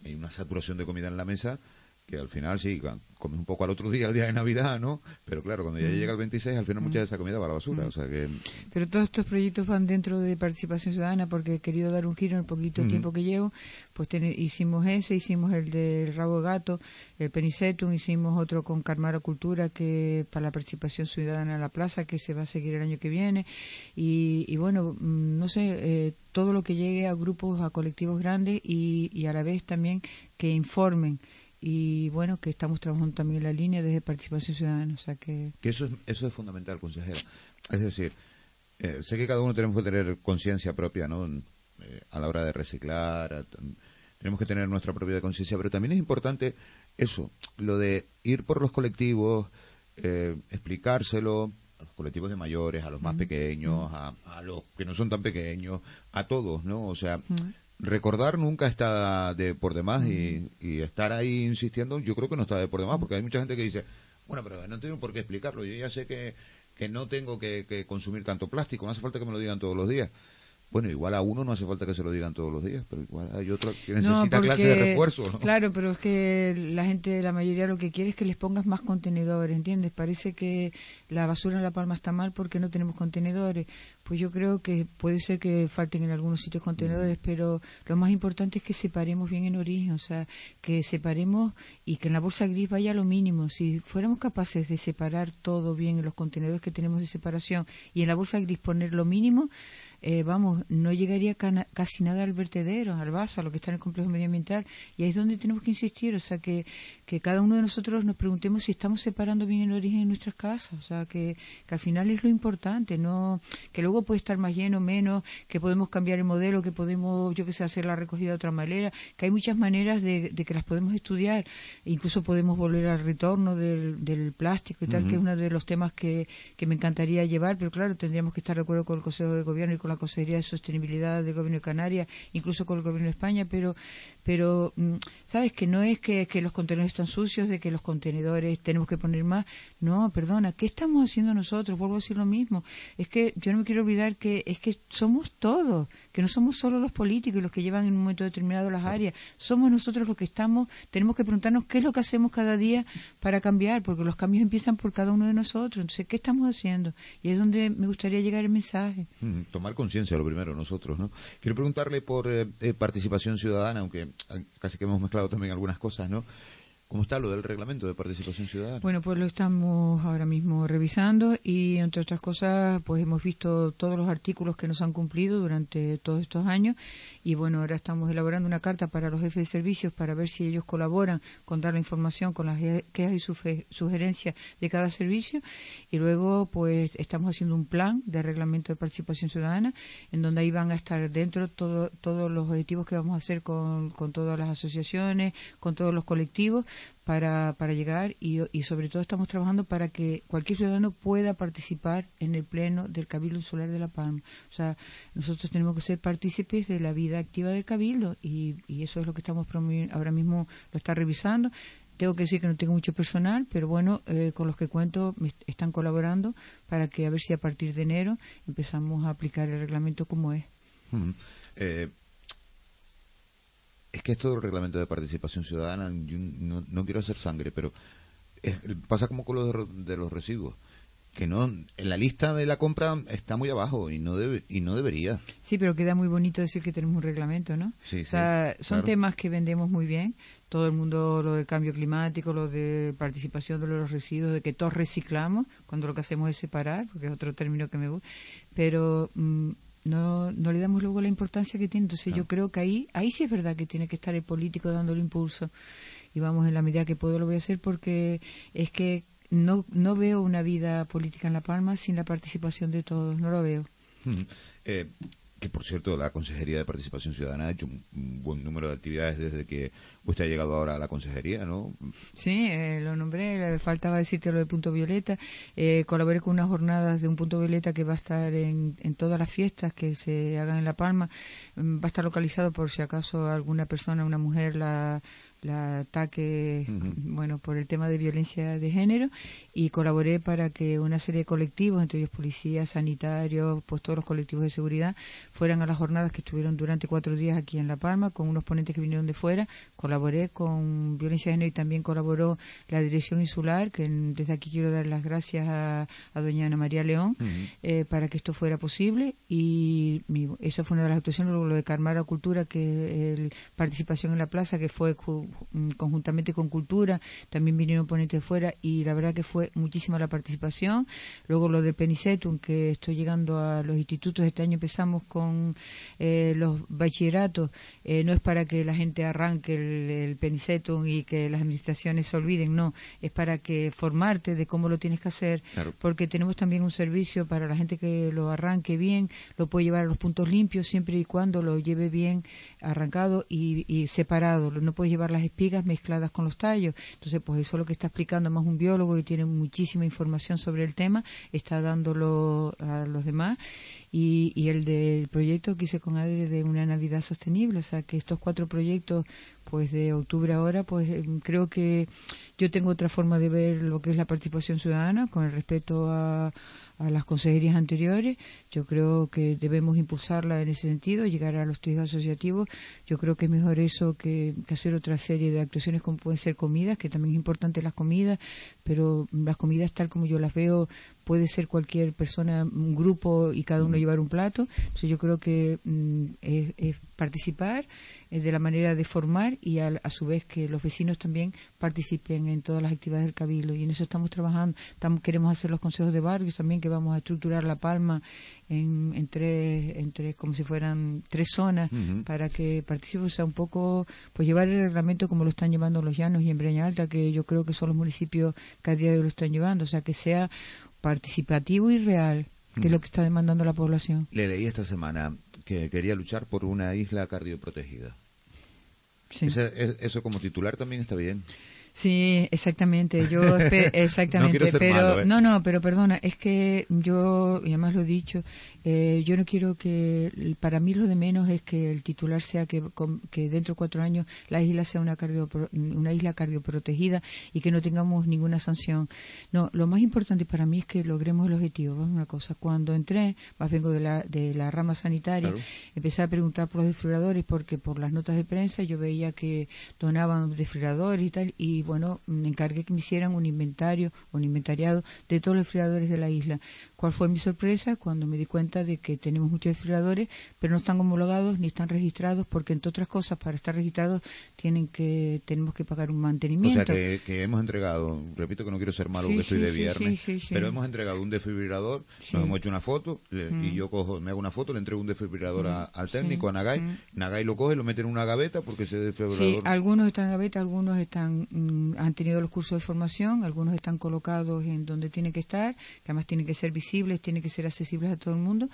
hay una saturación de comida en la mesa que al final sí, comes un poco al otro día, el día de Navidad, ¿no? Pero claro, cuando ya mm. llega el 26, al final mucha de esa comida va a la basura, mm. o sea que... Pero todos estos proyectos van dentro de participación ciudadana porque he querido dar un giro en el poquito tiempo que llevo, pues hicimos ese, hicimos el del rabo de gato, el penicetum, hicimos otro con Carmara Cultura que para la participación ciudadana en la plaza que se va a seguir el año que viene y, bueno, mm, no sé, eh, todo lo que llegue a grupos, a colectivos grandes y, y a la vez también que informen y bueno, que estamos trabajando también en la línea desde participación ciudadana. O sea que... que eso, es, eso es fundamental, consejera. Es decir, eh, sé que cada uno tenemos que tener conciencia propia, ¿no? Eh, a la hora de reciclar, tenemos que tener nuestra propia conciencia, pero también es importante eso, lo de ir por los colectivos, eh, explicárselo a los colectivos de mayores, a los más pequeños, a, a, los que no son tan pequeños, a todos, ¿no? O sea, recordar nunca está de por demás y, estar ahí insistiendo yo creo que no está de por demás porque hay mucha gente que dice bueno pero no tengo por qué explicarlo yo ya sé que, que no tengo que, que consumir tanto plástico no hace falta que me lo digan todos los días bueno, igual a uno no hace falta que se lo digan todos los días, pero igual hay otro que necesita clase de refuerzo. Claro, pero es que la gente, la mayoría lo que quiere es que les pongas más contenedores, ¿entiendes? Parece que la basura en La Palma está mal porque no tenemos contenedores. Pues yo creo que puede ser que falten en algunos sitios contenedores, pero lo más importante es que separemos bien en origen, o sea, que separemos y que en la bolsa gris vaya lo mínimo. Si fuéramos capaces de separar todo bien en los contenedores que tenemos de separación y en la bolsa gris poner lo mínimo, eh, vamos, no llegaría casi nada al vertedero, al vaso, a lo que está en el complejo medioambiental. Y ahí es donde tenemos que insistir, o sea, que, que cada uno de nosotros nos preguntemos si estamos separando bien el origen en nuestras casas, o sea, que, que al final es lo importante, no que luego puede estar más lleno, menos, que podemos cambiar el modelo, que podemos, yo que sé, hacer la recogida de otra manera, que hay muchas maneras de, que las podemos estudiar, incluso podemos volver al retorno del, del plástico y tal, que es uno de los temas que, que me encantaría llevar, pero claro, tendríamos que estar de acuerdo con el Consejo de Gobierno y con la Consejería de Sostenibilidad del Gobierno de Canarias, incluso con el Gobierno de España, pero, pero mm, sabes que no es que, que, los contenedores están sucios, de que los contenedores tenemos que poner más. No, perdona, ¿qué estamos haciendo nosotros? Vuelvo a decir lo mismo. Es que yo no me quiero olvidar que es que somos todos que no somos solo los políticos los que llevan en un momento determinado las áreas, somos nosotros los que estamos, tenemos que preguntarnos qué es lo que hacemos cada día para cambiar, porque los cambios empiezan por cada uno de nosotros. Entonces, ¿qué estamos haciendo? Y es donde me gustaría llegar el mensaje. Mm, tomar conciencia, lo primero, nosotros, ¿no? Quiero preguntarle por eh, eh, participación ciudadana, aunque eh, casi que hemos mezclado también algunas cosas, ¿no? ¿Cómo está lo del reglamento de participación ciudadana? Bueno, pues lo estamos ahora mismo revisando y, entre otras cosas, pues hemos visto todos los artículos que nos han cumplido durante todos estos años y, bueno, ahora estamos elaborando una carta para los jefes de servicios para ver si ellos colaboran con dar la información con las quejas y sugerencias de cada servicio. Y luego, pues, estamos haciendo un plan de reglamento de participación ciudadana en donde ahí van a estar dentro todo, todos los objetivos que vamos a hacer con, con todas las asociaciones, con todos los colectivos para, para llegar y, y, sobre todo estamos trabajando para que cualquier ciudadano pueda participar en el pleno del Cabildo Insular de La Palma. O sea, nosotros tenemos que ser partícipes de la vida activa del Cabildo y, y eso es lo que estamos promoviendo, ahora mismo lo está revisando tengo que decir que no tengo mucho personal, pero bueno, eh, con los que cuento me están colaborando para que a ver si a partir de enero empezamos a aplicar el reglamento como es. Eh, es que esto del reglamento de participación ciudadana, yo no, no quiero hacer sangre, pero es- pasa como con lo de, de los residuos que no en la lista de la compra está muy abajo y no debe y no debería Sí, pero queda muy bonito decir que tenemos un reglamento, ¿no? Sí, o sea, sí, son claro. temas que vendemos muy bien. Todo el mundo, lo del cambio climático, lo de participación de los residuos, de que todos reciclamos, cuando lo que hacemos es separar, porque es otro término que me gusta. Pero mm, no, no le damos luego la importancia que tiene. Entonces yo creo que ahí, ahí sí es verdad que tiene que estar el político dándole impulso. Y vamos, en la medida que puedo lo voy a hacer porque es que no, no veo una vida política en La Palma sin la participación de todos, no lo veo. Ujú. Eh, que por cierto, la Consejería de Participación Ciudadana ha hecho un, buen número de actividades desde que usted ha llegado ahora a la Consejería, ¿no? Sí, eh, lo nombré, faltaba decirte lo de Punto Violeta. Eh, colaboré con unas jornadas de un Punto Violeta que va a estar en, en todas las fiestas que se hagan en La Palma. Mm, Va a estar localizado por si acaso alguna persona, una mujer, la, la ataque, bueno, por el tema de violencia de género. Y colaboré para que una serie de colectivos, entre ellos policías, sanitarios, pues todos los colectivos de seguridad, fueran a las jornadas que estuvieron durante cuatro días aquí en La Palma con unos ponentes que vinieron de fuera. Colaboré con Violencia de Género y también colaboró la Dirección Insular, que desde aquí quiero dar las gracias a, a doña Ana María León eh, para que esto fuera posible. Y mi- esa fue una de las actuaciones. Luego lo de Carmar la Cultura, que el participación en la plaza, que fue conjuntamente con Cultura, también vinieron ponentes de fuera y la verdad que fue muchísima la participación. Luego lo de Penicetum, que estoy llegando a los institutos. Este año empezamos con eh, los bachilleratos. Eh, no es para que la gente arranque el, el Penicetum y que las administraciones se olviden, no. Es para que formarte de cómo lo tienes que hacer. Claro. Porque tenemos también un servicio para la gente que lo arranque bien, lo puede llevar a los puntos limpios siempre y cuando lo lleve bien arrancado y, y separado. No puedes llevar las espigas mezcladas con los tallos. Entonces, pues eso es lo que está explicando más un biólogo que tiene muchísima información sobre el tema, está dándolo a los demás. Y, y el del proyecto que hice con ADE de una Navidad sostenible, o sea que estos cuatro proyectos, pues de octubre ahora, pues eh, creo que yo tengo otra forma de ver lo que es la participación ciudadana, con el respeto a, a las consejerías anteriores. Yo creo que debemos impulsarla en ese sentido, llegar a los tejidos asociativos. Yo creo que es mejor eso que, que hacer otra serie de actuaciones como pueden ser comidas, que también es importante las comidas, pero las comidas tal como yo las veo puede ser cualquier persona, un grupo y cada uno llevar un plato. Entonces yo creo que mm, es, es participar de la manera de formar y al- a, su vez que los vecinos también participen en todas las actividades del cabildo y en eso estamos trabajando. Estamos, queremos hacer los consejos de barrios también que vamos a estructurar la palma en, en tres, en tres, como si fueran tres zonas para que participen, o sea, un poco, pues llevar el reglamento como lo están llevando los llanos y en Breña Alta, que yo creo que son los municipios que a día de hoy lo están llevando, o sea, que sea participativo y real, que es lo que está demandando la población. Le leí esta semana que quería luchar por una isla cardioprotegida. Ese- es- eso como titular también está bien. Sí, exactamente. Yo exactamente, ser pero malo, ¿eh? no, no, pero perdona, es que yo y además lo he dicho, eh, yo no quiero que para mí lo de menos es que el titular sea que, que dentro de cuatro años la isla sea una cardio, una isla cardioprotegida y que no tengamos ninguna sanción. No, lo más importante para mí es que logremos el objetivo. Vamos una cosa, cuando entré, más vengo de la de la rama sanitaria, Claro. empecé a preguntar por los desfibriladores porque por las notas de prensa yo veía que donaban desfibriladores y tal y bueno, me encargué que me hicieran un inventario, un inventariado de todos los desfibriladores de la isla. ¿Cuál fue mi sorpresa? Cuando me di cuenta de que tenemos muchos desfibriladores, pero no están homologados ni están registrados porque entre otras cosas para estar registrados tienen que tenemos que pagar un O mantenimiento. sea, que, que hemos entregado, repito que no quiero ser malo Sí, porque estoy sí, de sí, viernes, sí, sí, sí. pero hemos entregado un desfibrilador, Sí. nos hemos hecho una foto le- Mm. y yo cojo, me hago una foto, le entrego un desfibrilador a- Mm, al sí, técnico, a Nagai, mm. Nagai lo coge, lo mete en una gaveta porque ese Sí, desfibrilador... algunos están en gaveta, algunos están mm, han tenido los cursos de formación, algunos están colocados en donde tienen que estar, que además tienen que ser visibles, tienen que ser accesibles a todo el mundo,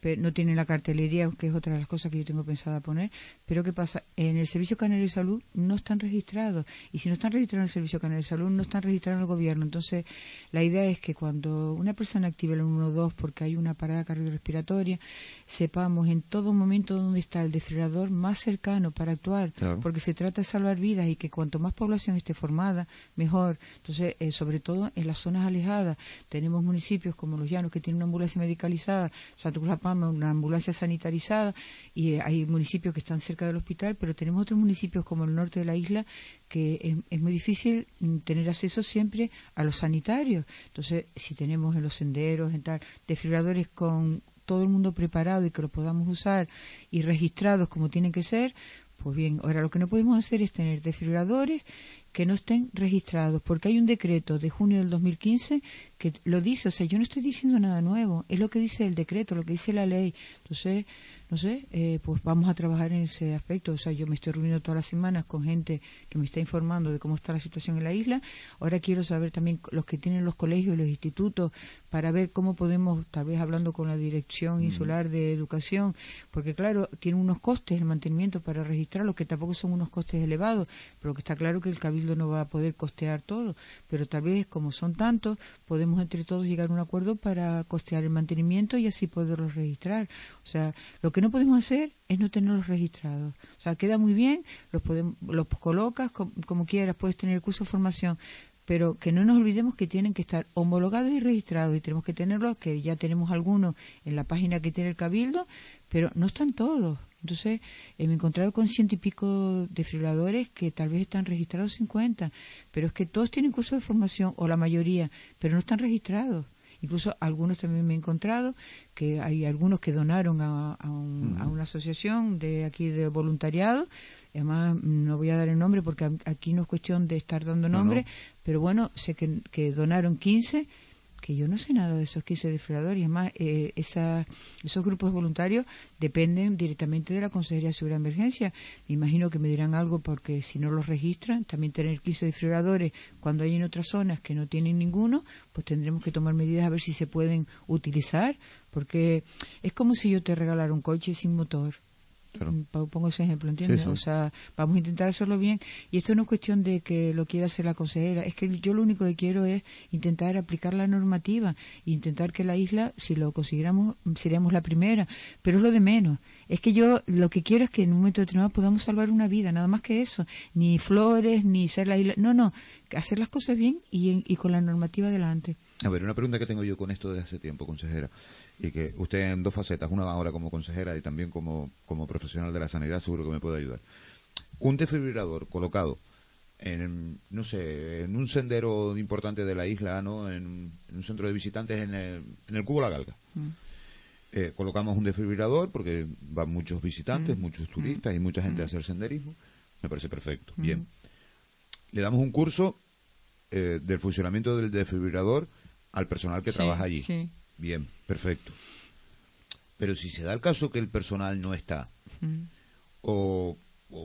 pero no tienen la cartelería, que es otra de las cosas que yo tengo pensada poner. Pero ¿qué pasa? En el Servicio Canario de Salud no están registrados. Y si no están registrados en el Servicio Canario de Salud, no están registrados en el gobierno. Entonces, la idea es que cuando una persona active el 112 porque hay una parada cardiorrespiratoria, sepamos en todo momento dónde está el desfibrilador más cercano para actuar. Porque se trata de salvar vidas y que cuanto más población esté formada, mejor. Entonces, eh, sobre todo en las zonas alejadas, tenemos municipios como Los Llanos que tienen una ambulancia medicalizada, Santo Cruz La Una ambulancia sanitarizada y eh, hay municipios que están cerca del hospital, pero tenemos otros municipios como el norte de la isla que es, muy difícil mm, tener acceso siempre a los sanitarios. Entonces, si tenemos en los senderos, en tal, desfibriladores con todo el mundo preparado y que los podamos usar y registrados como tienen que ser, pues bien, ahora lo que no podemos hacer es tener desfibriladores que no estén registrados, porque hay un decreto de junio del 2015 que lo dice, o sea, yo no estoy diciendo nada nuevo, es lo que dice el decreto, lo que dice la ley. Entonces, no sé, eh, pues vamos a trabajar en ese aspecto. O sea, yo me estoy reuniendo todas las semanas con gente que me está informando de cómo está la situación en la isla. Ahora quiero saber también los que tienen los colegios y los institutos para ver cómo podemos, tal vez hablando con la Dirección Insular de Educación, porque claro, tiene unos costes el mantenimiento para registrarlo, que tampoco son unos costes elevados, pero que está claro que el Cabildo no va a poder costear todo, pero tal vez como son tantos, podemos entre todos llegar a un acuerdo para costear el mantenimiento y así poderlos registrar. O sea, lo que no podemos hacer es no tenerlos registrados. O sea, queda muy bien, los, podemos, los colocas como, como quieras, puedes tener el curso de formación, pero que no nos olvidemos que tienen que estar homologados y registrados y tenemos que tenerlos, que ya tenemos algunos en la página que tiene el Cabildo, pero no están todos. Entonces, eh, me he encontrado con ciento y pico desfibriladores que tal vez están registrados 50, pero es que todos tienen curso de formación, o la mayoría, pero no están registrados. Incluso algunos también me he encontrado que hay algunos que donaron a, a, una asociación de aquí de voluntariado además no voy a dar el nombre porque aquí no es cuestión de estar dando nombre, pero bueno, sé que, que, donaron 15, que yo no sé nada de esos 15 desfibriladores, y además eh, esa, esos grupos voluntarios dependen directamente de la Consejería de Seguridad de Emergencia. Me imagino que me dirán algo porque si no los registran, también tener 15 desfibriladores cuando hay en otras zonas que no tienen ninguno, pues tendremos que tomar medidas a ver si se pueden utilizar, porque es como si yo te regalara un coche sin motor Pongo ese ejemplo, ¿entiendes? O sea, vamos a intentar hacerlo bien. Y esto no es cuestión de que lo quiera hacer la consejera. Es que yo lo único que quiero es intentar aplicar la normativa e intentar que la isla, si lo consiguiéramos, seríamos la primera. Pero es lo de menos. Es que yo lo que quiero es que en un momento determinado podamos salvar una vida, nada más que eso. Ni flores, ni ser la isla. No, no. Hacer las cosas bien y, y con la normativa adelante. A ver, una pregunta que tengo yo con esto desde hace tiempo, consejera y que usted en dos facetas, una ahora como consejera y también como, como profesional de la sanidad, seguro que me puede ayudar. Un desfibrilador colocado en, no sé, en un sendero importante de la isla, ¿no? En, un centro de visitantes en el, en el Cubo La Galga. Mm. Eh, colocamos un desfibrilador porque van muchos visitantes, mm. muchos turistas y mucha gente a mm. hacer senderismo. Me parece perfecto. Bien. Le damos un curso eh, del funcionamiento del desfibrilador al personal que trabaja allí. Sí. Bien, perfecto. Pero si se da el caso que el personal no está, o,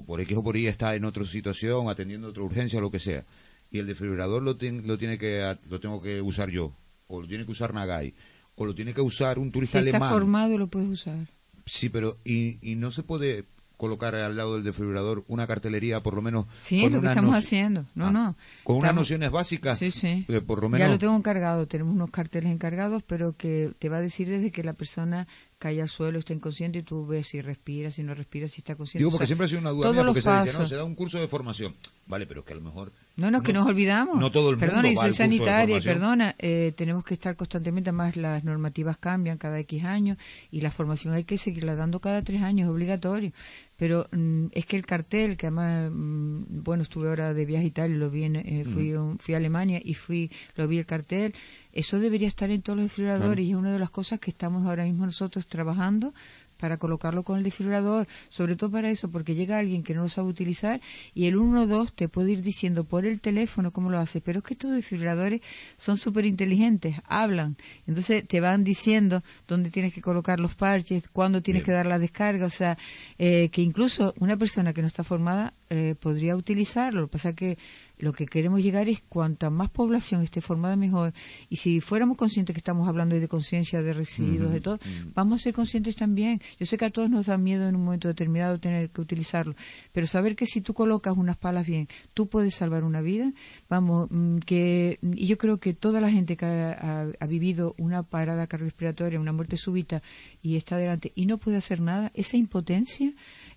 por X o por Y está en otra situación, atendiendo otra urgencia o lo que sea, y el desfibrilador lo, lo, tiene que, lo tengo que usar yo, o lo tiene que usar Nagai, o lo tiene que usar un turista si alemán. está formado lo puedes usar. Sí, pero y, y no se puede colocar al lado del desfibrilador una cartelería por lo menos sí es lo que estamos haciendo. No ah, no. con unas nociones básicas sí sí. eh, por lo menos ya lo tengo encargado tenemos unos carteles encargados pero que te va a decir desde que la persona cae al suelo, está inconsciente y tú ves si respira, si no respira, si está consciente. Digo, porque siempre ha sido una duda mía, porque se dice, no, se da un curso de formación. Vale, pero es que a lo mejor... No, no, es que nos olvidamos. No todo el mundo Perdona, y soy sanitaria, perdona, eh, tenemos que estar constantemente, además las normativas cambian cada X años y la formación hay que seguirla dando cada tres años, es obligatorio. Pero mm, es que el cartel, que además, mm, bueno, estuve ahora de viaje y tal, y lo vi, eh, fui, fui a Alemania y fui, lo vi el cartel, eso debería estar en todos los desfibriladores y es una de las cosas que estamos ahora mismo nosotros trabajando para colocarlo con el desfibrilador, sobre todo para eso, porque llega alguien que no lo sabe utilizar y el 112 te puede ir diciendo por el teléfono cómo lo hace, pero es que estos desfibriladores son súper inteligentes, hablan, entonces te van diciendo dónde tienes que colocar los parches, cuándo tienes que dar la descarga, o sea, eh, que incluso una persona que no está formada eh, podría utilizarlo, lo que pasa es que lo que queremos llegar es cuanta más población esté formada mejor. Y si fuéramos conscientes que estamos hablando de conciencia, de residuos, de todo, vamos a ser conscientes también. Yo sé que a todos nos da miedo en un momento determinado tener que utilizarlo, pero saber que si tú colocas unas palas bien, tú puedes salvar una vida, vamos, mm, que, y yo creo que toda la gente que ha, ha vivido una parada cardiorrespiratoria, una muerte súbita y está delante y no puede hacer nada, esa impotencia,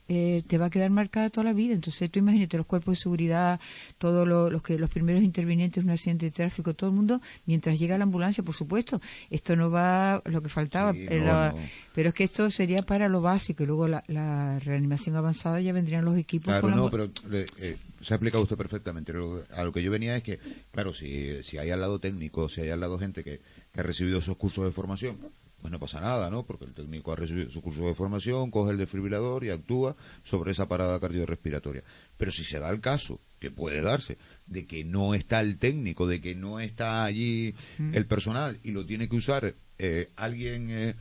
eh, te va a quedar marcada toda la vida. Entonces, tú imagínate los cuerpos de seguridad, todos los que los primeros intervinientes en un accidente de tráfico, todo el mundo, mientras llega la ambulancia, por supuesto, esto no va lo que faltaba, eh, pero es que esto sería para lo básico y luego la, reanimación avanzada ya vendrían los equipos. Claro, no, pero eh, se ha explicado usted perfectamente. A lo que yo venía es que, claro, si, si hay al lado técnico, si hay al lado gente que, que ha recibido esos cursos de formación, pues no pasa nada, ¿no? Porque el técnico ha recibido su curso de formación, coge el desfibrilador y actúa sobre esa parada cardiorrespiratoria. Pero si se da el caso, que puede darse, de que no está el técnico, de que no está allí mm. el personal y lo tiene que usar eh, alguien eh,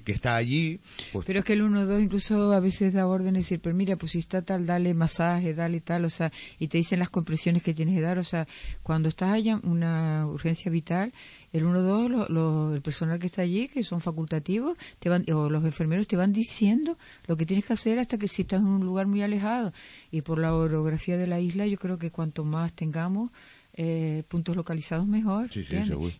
que, está allí. Pues pero es que el 1-2 incluso a veces da orden de decir, pero mira, pues si está tal, dale masaje, dale tal, o sea, y te dicen las compresiones que tienes que dar, o sea, cuando estás allá una urgencia vital, el 1-2, el personal que está allí, que son facultativos, te van, o los enfermeros te van diciendo lo que tienes que hacer hasta que si estás en un lugar muy alejado. Y por la orografía de la isla, yo creo que cuanto más tengamos, eh, puntos localizados mejor.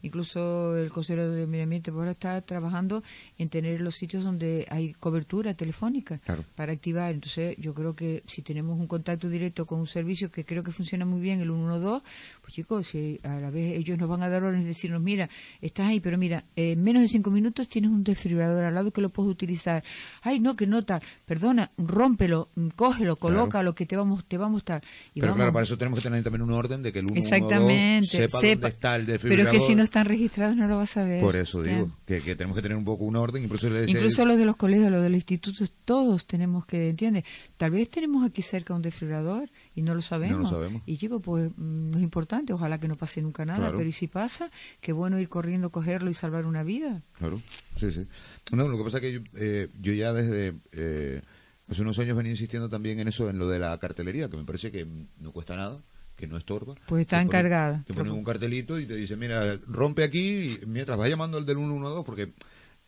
Incluso el consejero de Medio Ambiente ahora está trabajando en tener los sitios donde hay cobertura telefónica para activar. Entonces, yo creo que si tenemos un contacto directo con un servicio que creo que funciona muy bien, el 112, pues chicos, si a la vez ellos nos van a dar órdenes y decirnos, mira, estás ahí, pero mira, en menos de cinco minutos tienes un desfibrilador al lado que lo puedes utilizar. Ay, no, que no tal. Perdona, rómpelo, cógelo, colócalo, que te vamos, te vamos a estar. pero claro, para eso tenemos que tener también un orden de que el 112 Exactamente. sepa, dónde está el Pero que si no están registrados no lo vas a ver. Por eso digo, que, tenemos que tener un poco un orden. Incluso, incluso los de los colegios, los del instituto, todos tenemos que, ¿entiendes? Tal vez tenemos aquí cerca un desfibrilador y no lo sabemos. Y digo, pues mm, no es importante, ojalá que no pase nunca nada, pero y si pasa, qué bueno ir corriendo, cogerlo y salvar una vida. Claro, sí, sí. No, lo que pasa es que yo, eh, yo ya desde... Eh, hace unos años venía insistiendo también en eso, en lo de la cartelería, que me parece que no cuesta nada que no estorba. Pues está encargada. Te ponen un cartelito y te dice, mira, rompe aquí mientras vas llamando al del 112, porque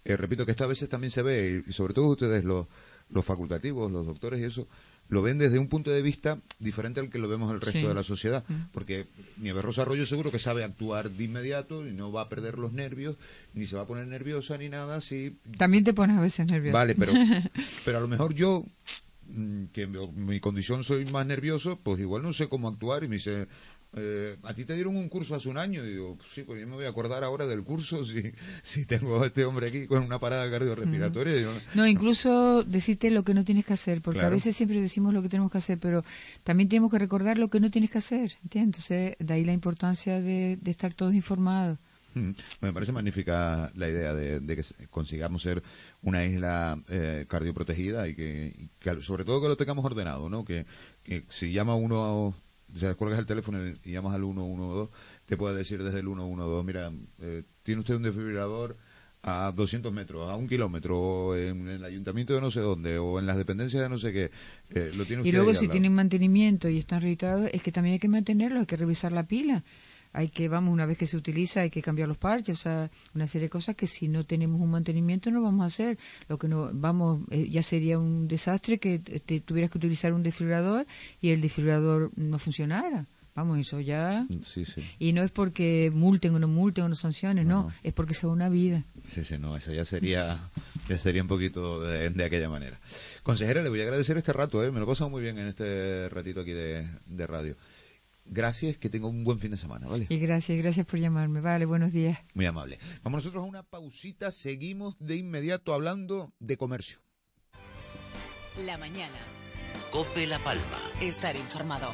eh, repito que esta veces también se ve, y sobre todo ustedes los, los facultativos, los doctores y eso, lo ven desde un punto de vista diferente al que lo vemos el resto de la sociedad. Mm. Porque Nieves Rosa Arroyo seguro que sabe actuar de inmediato y no va a perder los nervios, ni se va a poner nerviosa ni nada. Si... También te pones a veces nervioso. Vale, pero, pero a lo mejor yo que mi, condición soy más nervioso, pues igual no sé cómo actuar y me dice, eh, a ti te dieron un curso hace un año y digo, sí, pues yo me voy a acordar ahora del curso si, si tengo a este hombre aquí con una parada cardiorrespiratoria. No, incluso decirte lo que no tienes que hacer, porque a veces siempre decimos lo que tenemos que hacer, pero también tenemos que recordar lo que no tienes que hacer, Entonces, de ahí la importancia de estar todos informados. Mm. Me parece magnífica la idea de, que consigamos ser una isla eh, cardioprotegida y que, sobre todo que lo tengamos ordenado, ¿no? Que, si llama uno, o sea, cuelgas el teléfono y llamas al 112, te puede decir desde el 112, mira, eh, tiene usted un desfibrilador a 200 metros, a un kilómetro, o en, el ayuntamiento de no sé dónde, o en las dependencias de no sé qué. Eh, lo tiene y luego si tienen mantenimiento y están registrados, es que también hay que mantenerlo, hay que revisar la pila hay que, vamos, una vez que se utiliza hay que cambiar los parches, o sea, una serie de cosas que si no tenemos un mantenimiento no vamos a hacer. Lo que no, vamos, eh, ya sería un desastre que te, tuvieras que utilizar un desfibrilador y el desfibrilador no funcionara. Vamos, eso ya. Sí, sí. Y no es porque multen o no multen o no sanciones, no, es porque se va una vida. Sí, sí, no, eso ya sería, ya sería un poquito de, de, aquella manera. Consejera, le voy a agradecer este rato, ¿eh? me lo he pasado muy bien en este ratito aquí de, de radio. Gracias, que tenga un buen fin de semana, ¿vale? Y gracias, gracias por llamarme, vale, buenos días. Muy amable. Vamos nosotros a una pausita, seguimos de inmediato hablando de comercio. La mañana. Cope La Palma. Estar informado.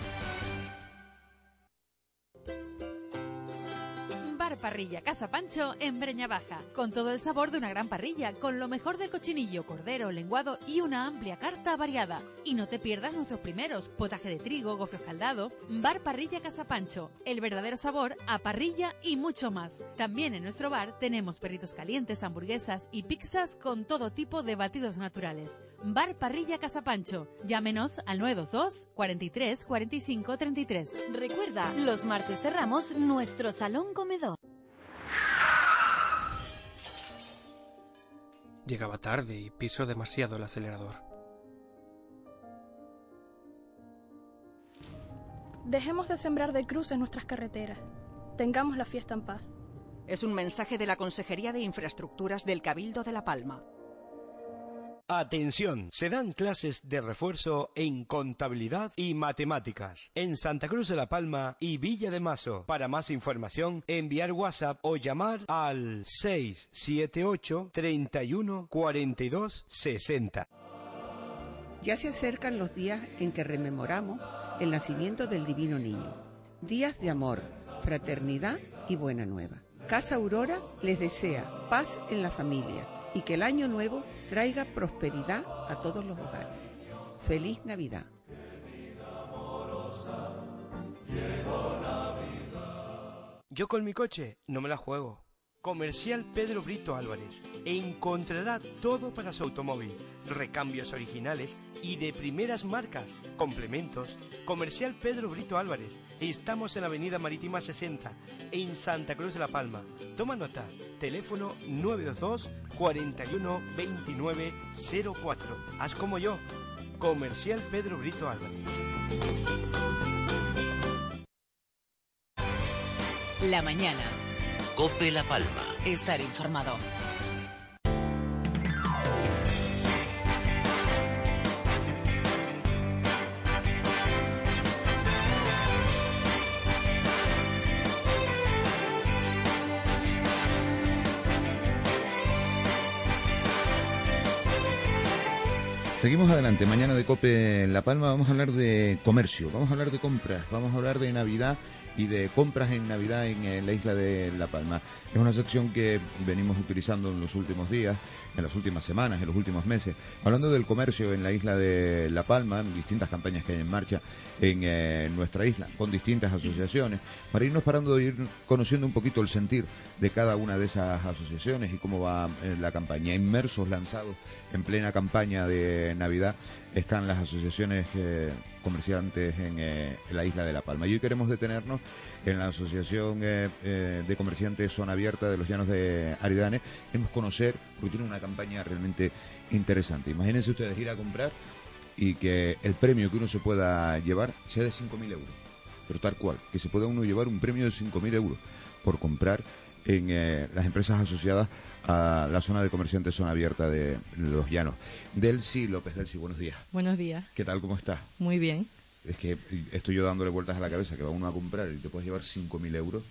Parrilla Casa Pancho en Breña Baja, con todo el sabor de una gran parrilla, con lo mejor del cochinillo, cordero, lenguado y una amplia carta variada. Y no te pierdas nuestros primeros, potaje de trigo, gofio escaldado, Bar Parrilla Casa Pancho, el verdadero sabor a parrilla y mucho más. También en nuestro bar tenemos perritos calientes, hamburguesas y pizzas con todo tipo de batidos naturales. Bar Parrilla Casa Pancho. Llámenos al 922 43 45 33. Recuerda, los martes cerramos nuestro salón comedor. Llegaba tarde y piso demasiado el acelerador. Dejemos de sembrar de cruz en nuestras carreteras. Tengamos la fiesta en paz. Es un mensaje de la Consejería de Infraestructuras del Cabildo de La Palma. Atención, se dan clases de refuerzo en contabilidad y matemáticas en Santa Cruz de la Palma y Villa de Mazo. Para más información, enviar WhatsApp o llamar al 678 31 42 60. Ya se acercan los días en que rememoramos el nacimiento del Divino Niño. Días de amor, fraternidad y buena nueva. Casa Aurora les desea paz en la familia y que el año nuevo traiga prosperidad a todos los hogares. Feliz Navidad. Yo con mi coche no me la juego. Comercial Pedro Brito Álvarez. Encontrará todo para su automóvil. Recambios originales y de primeras marcas. Complementos. Comercial Pedro Brito Álvarez. Estamos en la Avenida Marítima 60, en Santa Cruz de la Palma. Toma nota. Teléfono 922 41 29 04. Haz como yo. Comercial Pedro Brito Álvarez. La mañana. Cope La Palma. Estar informado. Seguimos adelante. Mañana de Cope en La Palma vamos a hablar de comercio, vamos a hablar de compras, vamos a hablar de Navidad y de compras en Navidad en, eh, la isla de La Palma. Es una sección que venimos utilizando en los últimos días, en las últimas semanas, en los últimos meses, hablando del comercio en la isla de La Palma, distintas campañas que hay en marcha en eh, nuestra isla, con distintas asociaciones, para irnos parando de ir conociendo un poquito el sentir de cada una de esas asociaciones y cómo va eh, la campaña. Inmersos, lanzados en plena campaña de Navidad, están las asociaciones comerciantes en, en, la isla de La Palma. Y hoy queremos detenernos en la Asociación de Comerciantes Zona Abierta de los Llanos de Aridane. Queremos conocer, porque tiene una campaña realmente interesante. Imagínense ustedes ir a comprar y que el premio que uno se pueda llevar sea de 5.000 euros. Pero tal cual, que se pueda uno llevar un premio de 5.000 euros por comprar en eh, las empresas asociadas a la zona de comerciantes zona abierta de Los Llanos. Delcy López, Delcy, buenos días. Buenos días. ¿Qué tal, cómo estás? Muy bien. Es que estoy yo dándole vueltas a la cabeza, que va uno a comprar y te puedes llevar 5.000 euros.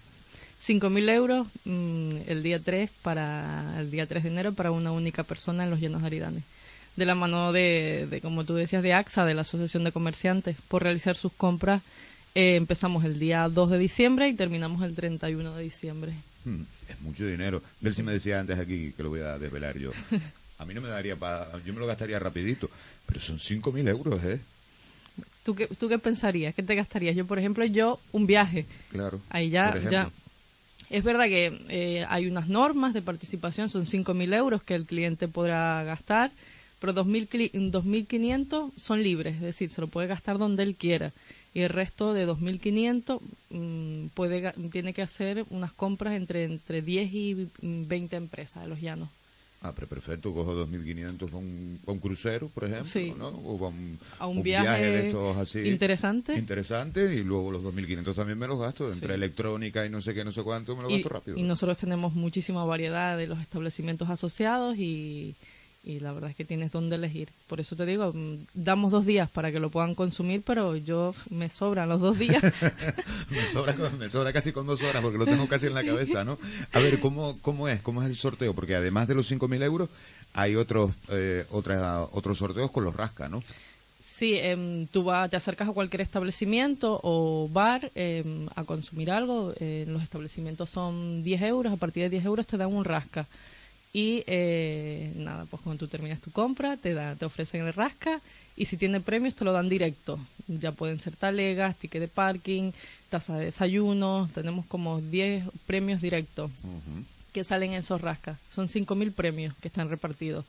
5.000 euros mmm, el día 3 para el día 3 de enero para una única persona en Los Llanos de Aridane de la mano de, de, como tú decías, de AXA, de la Asociación de Comerciantes, por realizar sus compras. Eh, empezamos el día 2 de diciembre y terminamos el 31 de diciembre. Hmm, es mucho dinero. Del sí. me decía antes aquí, que lo voy a desvelar yo, a mí no me daría para... Yo me lo gastaría rapidito, pero son 5.000 euros, ¿eh? ¿Tú qué, ¿Tú qué pensarías? ¿Qué te gastarías? Yo, por ejemplo, yo un viaje. Claro. Ahí ya... ya es verdad que eh, hay unas normas de participación, son 5.000 euros que el cliente podrá gastar pero 2.500 son libres, es decir, se lo puede gastar donde él quiera. Y el resto de 2.500 mmm, puede tiene que hacer unas compras entre entre 10 y 20 empresas de los llanos. Ah, pero perfecto, cojo 2.500 para un, un, crucero, por ejemplo, sí. ¿no? O un, a un, un viaje, viaje, de estos así. Interesante. Interesante, y luego los 2.500 también me los gasto, entre sí. electrónica y no sé qué, no sé cuánto, me los y, gasto rápido. Y nosotros tenemos muchísima variedad de los establecimientos asociados y y la verdad es que tienes donde elegir. Por eso te digo, damos dos días para que lo puedan consumir, pero yo me sobran los dos días. me, sobra, me, sobra, casi con dos horas porque lo tengo casi en la cabeza, ¿no? A ver, ¿cómo, cómo es? ¿Cómo es el sorteo? Porque además de los 5.000 euros, hay otros, eh, otra, otros sorteos con los rasca, ¿no? Sí, em, tú vas, te acercas a cualquier establecimiento o bar em, a consumir algo. eh, los establecimientos son 10 euros, a partir de 10 euros te dan un rasca. Y eh, nada, pues cuando tú terminas tu compra, te, da, te ofrecen el rasca y si tiene premios te lo dan directo. Ya pueden ser talegas, ticket de parking, tasa de desayuno. Tenemos como 10 premios directos que salen en esos rascas. Son 5.000 premios que están repartidos.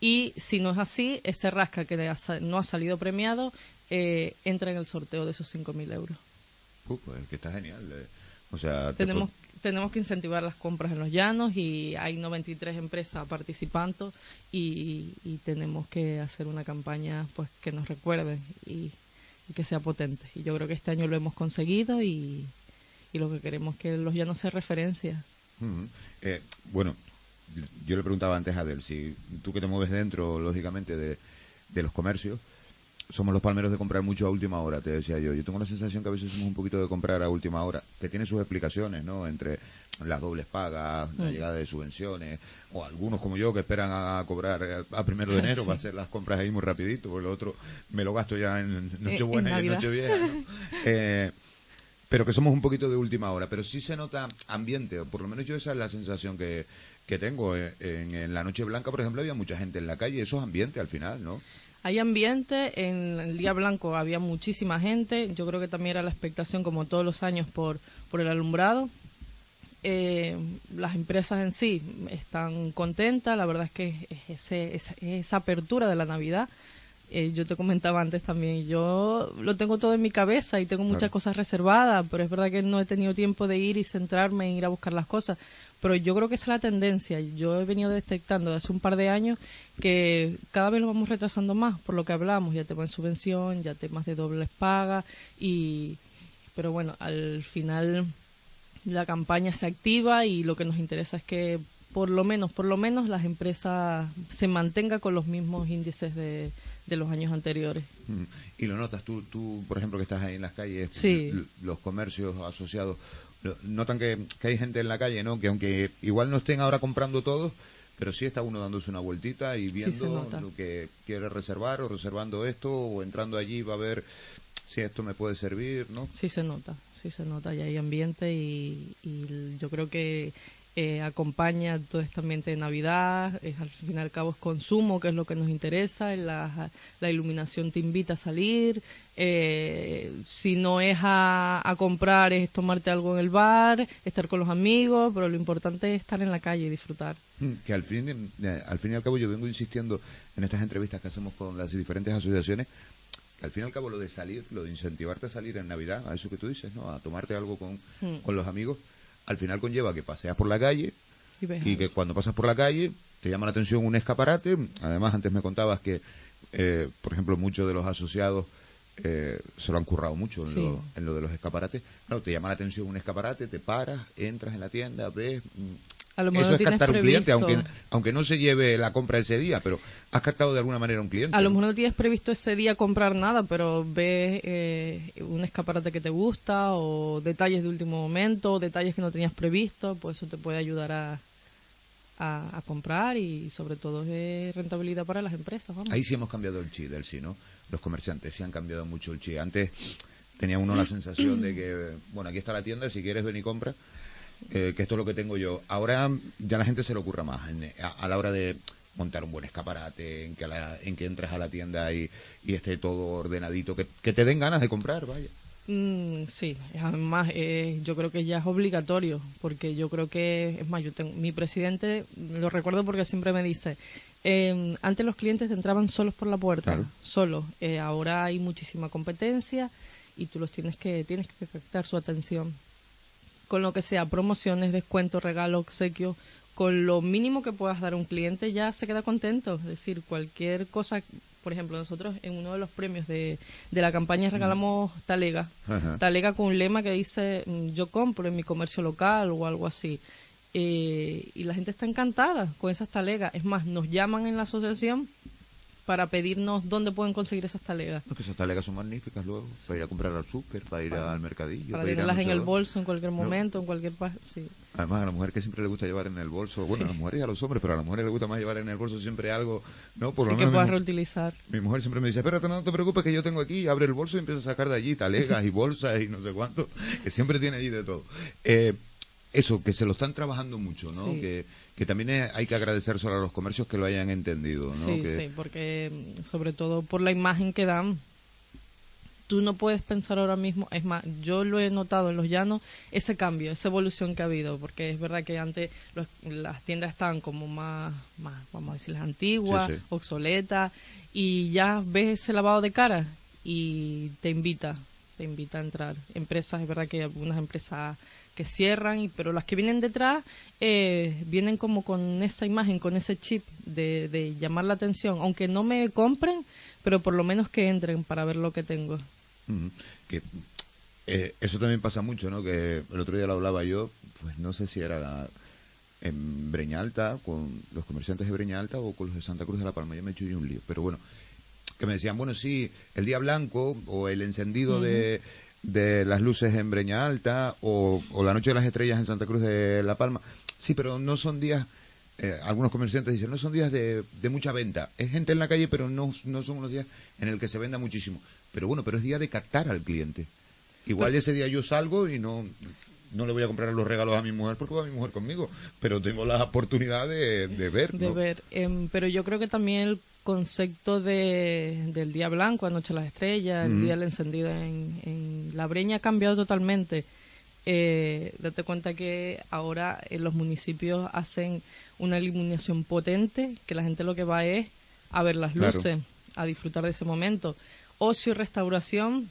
Y si no es así, ese rasca que le ha sa- no ha salido premiado eh, entra en el sorteo de esos 5.000 euros. Uh, pues, que está genial. eh. O sea, te Tenemos, tenemos que incentivar las compras en los llanos y hay 93 empresas participando y, y tenemos que hacer una campaña pues que nos recuerde y, que sea potente. Y yo creo que este año lo hemos conseguido y, lo que queremos es que los llanos sea referencia. Eh, bueno, yo le preguntaba antes a Adel, si tú que te mueves dentro, lógicamente, de los comercios, somos los palmeros de comprar mucho a última hora, te decía yo. Yo tengo la sensación que a veces somos un poquito de comprar a última hora, que tiene sus explicaciones, ¿no? Entre las dobles pagas, la Mm. llegada de subvenciones, o algunos como yo que esperan a cobrar eh, a primero de enero Sí. para hacer las compras ahí muy rapidito, porque lo otro me lo gasto ya en Nochebuena y en. Nochevieja, ¿no? Eh, pero que somos un poquito de última hora. Pero sí se nota ambiente, o por lo menos yo esa es la sensación que, que tengo. Eh, En, en la Noche Blanca, por ejemplo, había mucha gente en la calle, eso es ambiente al final, ¿no? Hay ambiente, en el Día Blanco había muchísima gente, yo creo que también era la expectación como todos los años por, por el alumbrado. Eh, las empresas en sí están contentas, la verdad es que es ese, esa, esa apertura de la Navidad. eh, yo te comentaba antes también, yo lo tengo todo en mi cabeza y tengo muchas Claro. cosas reservadas, pero es verdad que no he tenido tiempo de ir y centrarme en ir a buscar las cosas. Pero yo creo que esa es la tendencia. Yo he venido detectando hace un par de años que cada vez lo vamos retrasando más, por lo que hablamos, ya temas de subvención, ya temas de dobles pagas y pero bueno, al final la campaña se activa y lo que nos interesa es que por lo menos, por lo menos las empresas se mantengan con los mismos índices de, de los años anteriores. Mm. Y lo notas, tú, tú, por ejemplo, que estás ahí en las calles, Sí. los comercios asociados, notan que, que hay gente en la calle, ¿no? Que aunque igual no estén ahora comprando todos, pero sí está uno dándose una vueltita y viendo lo que quiere reservar o reservando esto o entrando allí va a ver si esto me puede servir, ¿no? Sí se nota, sí se nota, ya hay ambiente y, y yo creo que eh, acompaña todo este ambiente de Navidad, es, al fin y al cabo es consumo, que es lo que nos interesa, la, la iluminación te invita a salir, eh, si no es a, a comprar es tomarte algo en el bar, estar con los amigos, pero lo importante es estar en la calle y disfrutar. Mm, Que al fin, eh, al fin y al cabo yo vengo insistiendo en estas entrevistas que hacemos con las diferentes asociaciones, al fin y al cabo lo de salir, lo de incentivarte a salir en Navidad, a eso que tú dices, ¿no? A tomarte algo con, Mm. con los amigos, al final conlleva que paseas por la calle Y que cuando pasas por la calle te llama la atención un escaparate. Además, antes me contabas que, eh, por ejemplo, muchos de los asociados eh, se lo han currado mucho en, Sí. lo, en lo de los escaparates. Claro, te llama la atención un escaparate, te paras, entras en la tienda, ves. A lo mejor Eso es captar un cliente, aunque, aunque no se lleve la compra ese día, pero has captado de alguna manera un cliente. A lo mejor no tienes previsto ese día comprar nada, pero ves eh, un escaparate que te gusta o detalles de último momento, o detalles que no tenías previsto, pues eso te puede ayudar a, a, a comprar y sobre todo es rentabilidad para las empresas. Vamos. Ahí sí hemos cambiado el chi del sí, ¿no? Los comerciantes sí han cambiado mucho el chi. Antes tenía uno la sensación de que, bueno, aquí está la tienda, si quieres ven y compra, eh, que esto es lo que tengo yo. Ahora ya la gente se le ocurra más en- a, a la hora de montar un buen escaparate, en que, la- en que entres a la tienda y, y esté todo ordenadito, que, que te den ganas de comprar, vaya. Mm, sí, además eh, yo creo que ya es obligatorio, porque yo creo que, es más, yo tengo, mi presidente, lo recuerdo porque siempre me dice, eh, antes los clientes entraban solos por la puerta, Claro. solos, Eh, ahora hay muchísima competencia y tú los tienes que, tienes que captar su atención. Con lo que sea, promociones, descuentos, regalo, obsequio, con lo mínimo que puedas dar a un cliente ya se queda contento. Es decir, cualquier cosa, por ejemplo, nosotros en uno de los premios de, de la campaña regalamos talega. Ajá. Talega con un lema que dice mm, yo compro en mi comercio local o algo así. Eh, y la gente está encantada con esas talegas. Es más, nos llaman en la asociación para pedirnos dónde pueden conseguir esas talegas. No, que esas talegas son magníficas luego, para ir a comprar al súper, para ir al mercadillo. Para tenerlas en el bolso en cualquier momento, en cualquier sí. Además, a la mujer que siempre le gusta llevar en el bolso, bueno, a las mujeres y a los hombres, pero a las mujeres le gusta más llevar en el bolso siempre algo, ¿no? Por Sí, lo que puedas mi, reutilizar. mi mujer siempre me dice, espérate, no te preocupes que yo tengo aquí, abre el bolso y empieza a sacar de allí talegas y bolsas y no sé cuánto, que siempre tiene allí de todo. Eh, eso, que se lo están trabajando mucho, ¿no? Sí. Que, que también hay que agradecer solo a los comercios que lo hayan entendido, ¿no? Sí, que, sí, porque mm, sobre todo por la imagen que dan, tú no puedes pensar ahora mismo, es más, yo lo he notado en los llanos, ese cambio, esa evolución que ha habido, porque es verdad que antes los- las tiendas estaban como más, más, vamos a decir, las antiguas, Sí, sí. obsoletas, y ya ves ese lavado de cara y te invita, te invita a entrar. Empresas, es verdad que algunas empresas que cierran, y- pero las que vienen detrás eh, vienen como con esa imagen, con ese chip de, de llamar la atención, aunque no me compren, pero por lo menos que entren para ver lo que tengo. Que eh, eso también pasa mucho, ¿no? Que el otro día lo hablaba yo, pues no sé si era en Breña Alta, con los comerciantes de Breña Alta o con los de Santa Cruz de la Palma. Yo me he hecho yo un lío, pero bueno, que me decían, bueno, sí, el día blanco o el encendido de, de las luces en Breña Alta o, o la noche de las estrellas en Santa Cruz de la Palma. Sí, pero no son días, eh, algunos comerciantes dicen, no son días de, de mucha venta. Es gente en la calle, pero no, no son unos días en el que se venda muchísimo. Pero bueno, pero es día de captar al cliente. Igual ese día yo salgo y no, no le voy a comprar los regalos a mi mujer porque va mi mujer conmigo, pero tengo la oportunidad de, de ver. de ¿no? ver. Em, pero yo creo que también el concepto de, del día blanco, anoche las estrellas, el día del encendido en, en la breña ha cambiado totalmente. Eh, date cuenta que ahora en los municipios hacen una iluminación potente, que la gente lo que va es a ver las Claro. luces, a disfrutar de ese momento. Ocio y restauración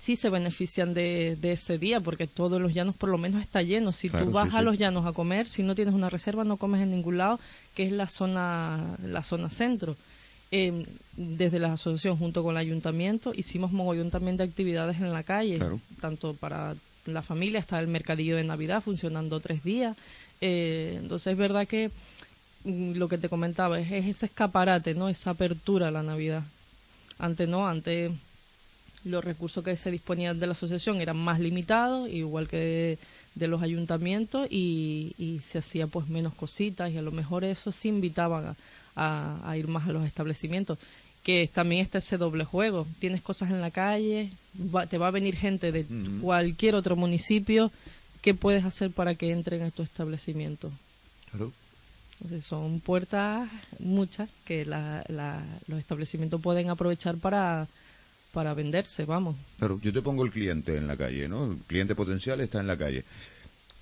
sí se benefician de, de ese día porque todos los llanos por lo menos está lleno. Si Claro, tú sí, vas a sí. los llanos a comer, si no tienes una reserva no comes en ningún lado, que es la zona la zona centro. Eh, desde la asociación junto con el ayuntamiento hicimos mogollón también de actividades en la calle, Claro. tanto para la familia, está el mercadillo de Navidad funcionando tres días. Eh, entonces es verdad que mm, lo que te comentaba es, es ese escaparate, ¿no? Esa apertura a la Navidad. Antes no, antes los recursos que se disponían de la asociación eran más limitados, igual que de, de los ayuntamientos, y, y se hacía pues menos cositas, y a lo mejor eso sí invitaban a, a- a ir más a los establecimientos. Que también está ese doble juego. Tienes cosas en la calle, va- te va a venir gente de cualquier otro municipio. ¿Qué puedes hacer para que entren a tu establecimiento? Claro. Entonces, son puertas muchas que la- la- los establecimientos pueden aprovechar para, para venderse, vamos. Claro, yo te pongo el cliente en la calle, ¿no? El cliente potencial está en la calle.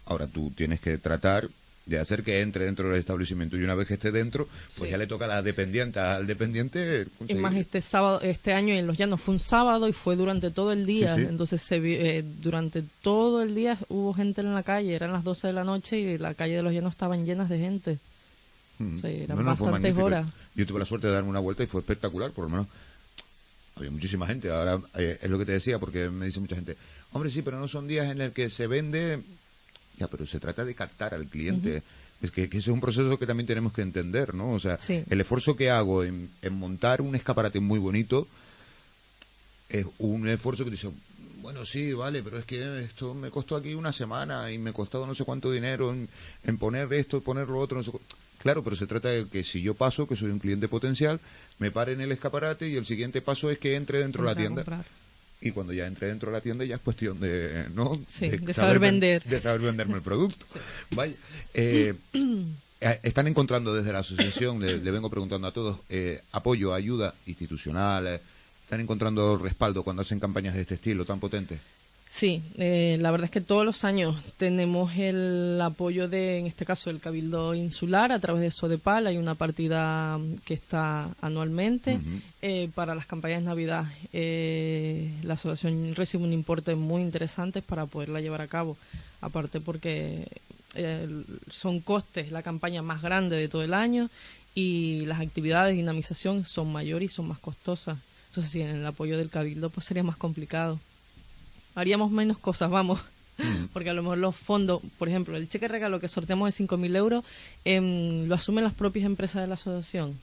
Ahora tú tienes que tratar de hacer que entre dentro del establecimiento y una vez que esté dentro, pues Sí. ya le toca a la dependiente, al dependiente conseguir- más, este sábado, este año en Los Llanos fue un sábado y fue durante todo el día. Sí, sí. Entonces, se eh, durante todo el día hubo gente en la calle. Eran las 12 de la noche y la calle de Los Llanos estaban llenas de gente. Mm. Sí, eran No, bastantes horas. Yo tuve la suerte de darme una vuelta y fue espectacular, por lo menos. Había muchísima gente. Ahora eh, es lo que te decía, porque me dice mucha gente, hombre, sí, pero no son días en el que se vende. Ya, pero se trata de captar al cliente. Es que, que ese es un proceso que también tenemos que entender, ¿no? O sea, Sí. el esfuerzo que hago en, en montar un escaparate muy bonito es un esfuerzo que dice, bueno, sí, vale, pero es que esto me costó aquí una semana y me ha costado no sé cuánto dinero en, en poner esto, poner lo otro, no sé cu- Claro, pero se trata de que si yo paso, que soy un cliente potencial, me pare en el escaparate y el siguiente paso es que entre dentro de la tienda. comprar. Y cuando ya entre dentro de la tienda ya es cuestión de, ¿no? Sí, de saber ven- vender. De saber venderme el producto. Vaya. eh, eh, están encontrando desde la asociación, le, le vengo preguntando a todos, eh, apoyo, ayuda institucional, eh, están encontrando respaldo cuando hacen campañas de este estilo tan potentes. Sí, eh, la verdad es que todos los años tenemos el apoyo de, en este caso, el Cabildo Insular a través de Sodepal. Hay una partida mm, que está anualmente eh, para las campañas de Navidad. Eh, la asociación recibe un importe muy interesante para poderla llevar a cabo. Aparte porque eh, son costes la campaña más grande de todo el año y las actividades de dinamización son mayores y son más costosas. Entonces, sin el apoyo del Cabildo, pues sería más complicado haríamos menos cosas, vamos. Porque a lo mejor los fondos, por ejemplo, el cheque regalo que sorteamos de 5.000 euros, em, lo asumen las propias empresas de la asociación.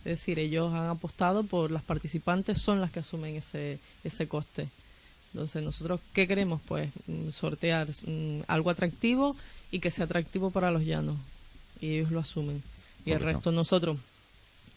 Es decir, ellos han apostado por las participantes, son las que asumen ese, ese coste. Entonces, nosotros, ¿qué queremos? Pues mm, sortear mm, algo atractivo y que sea atractivo para los llanos. Y ellos lo asumen. Y el resto nosotros,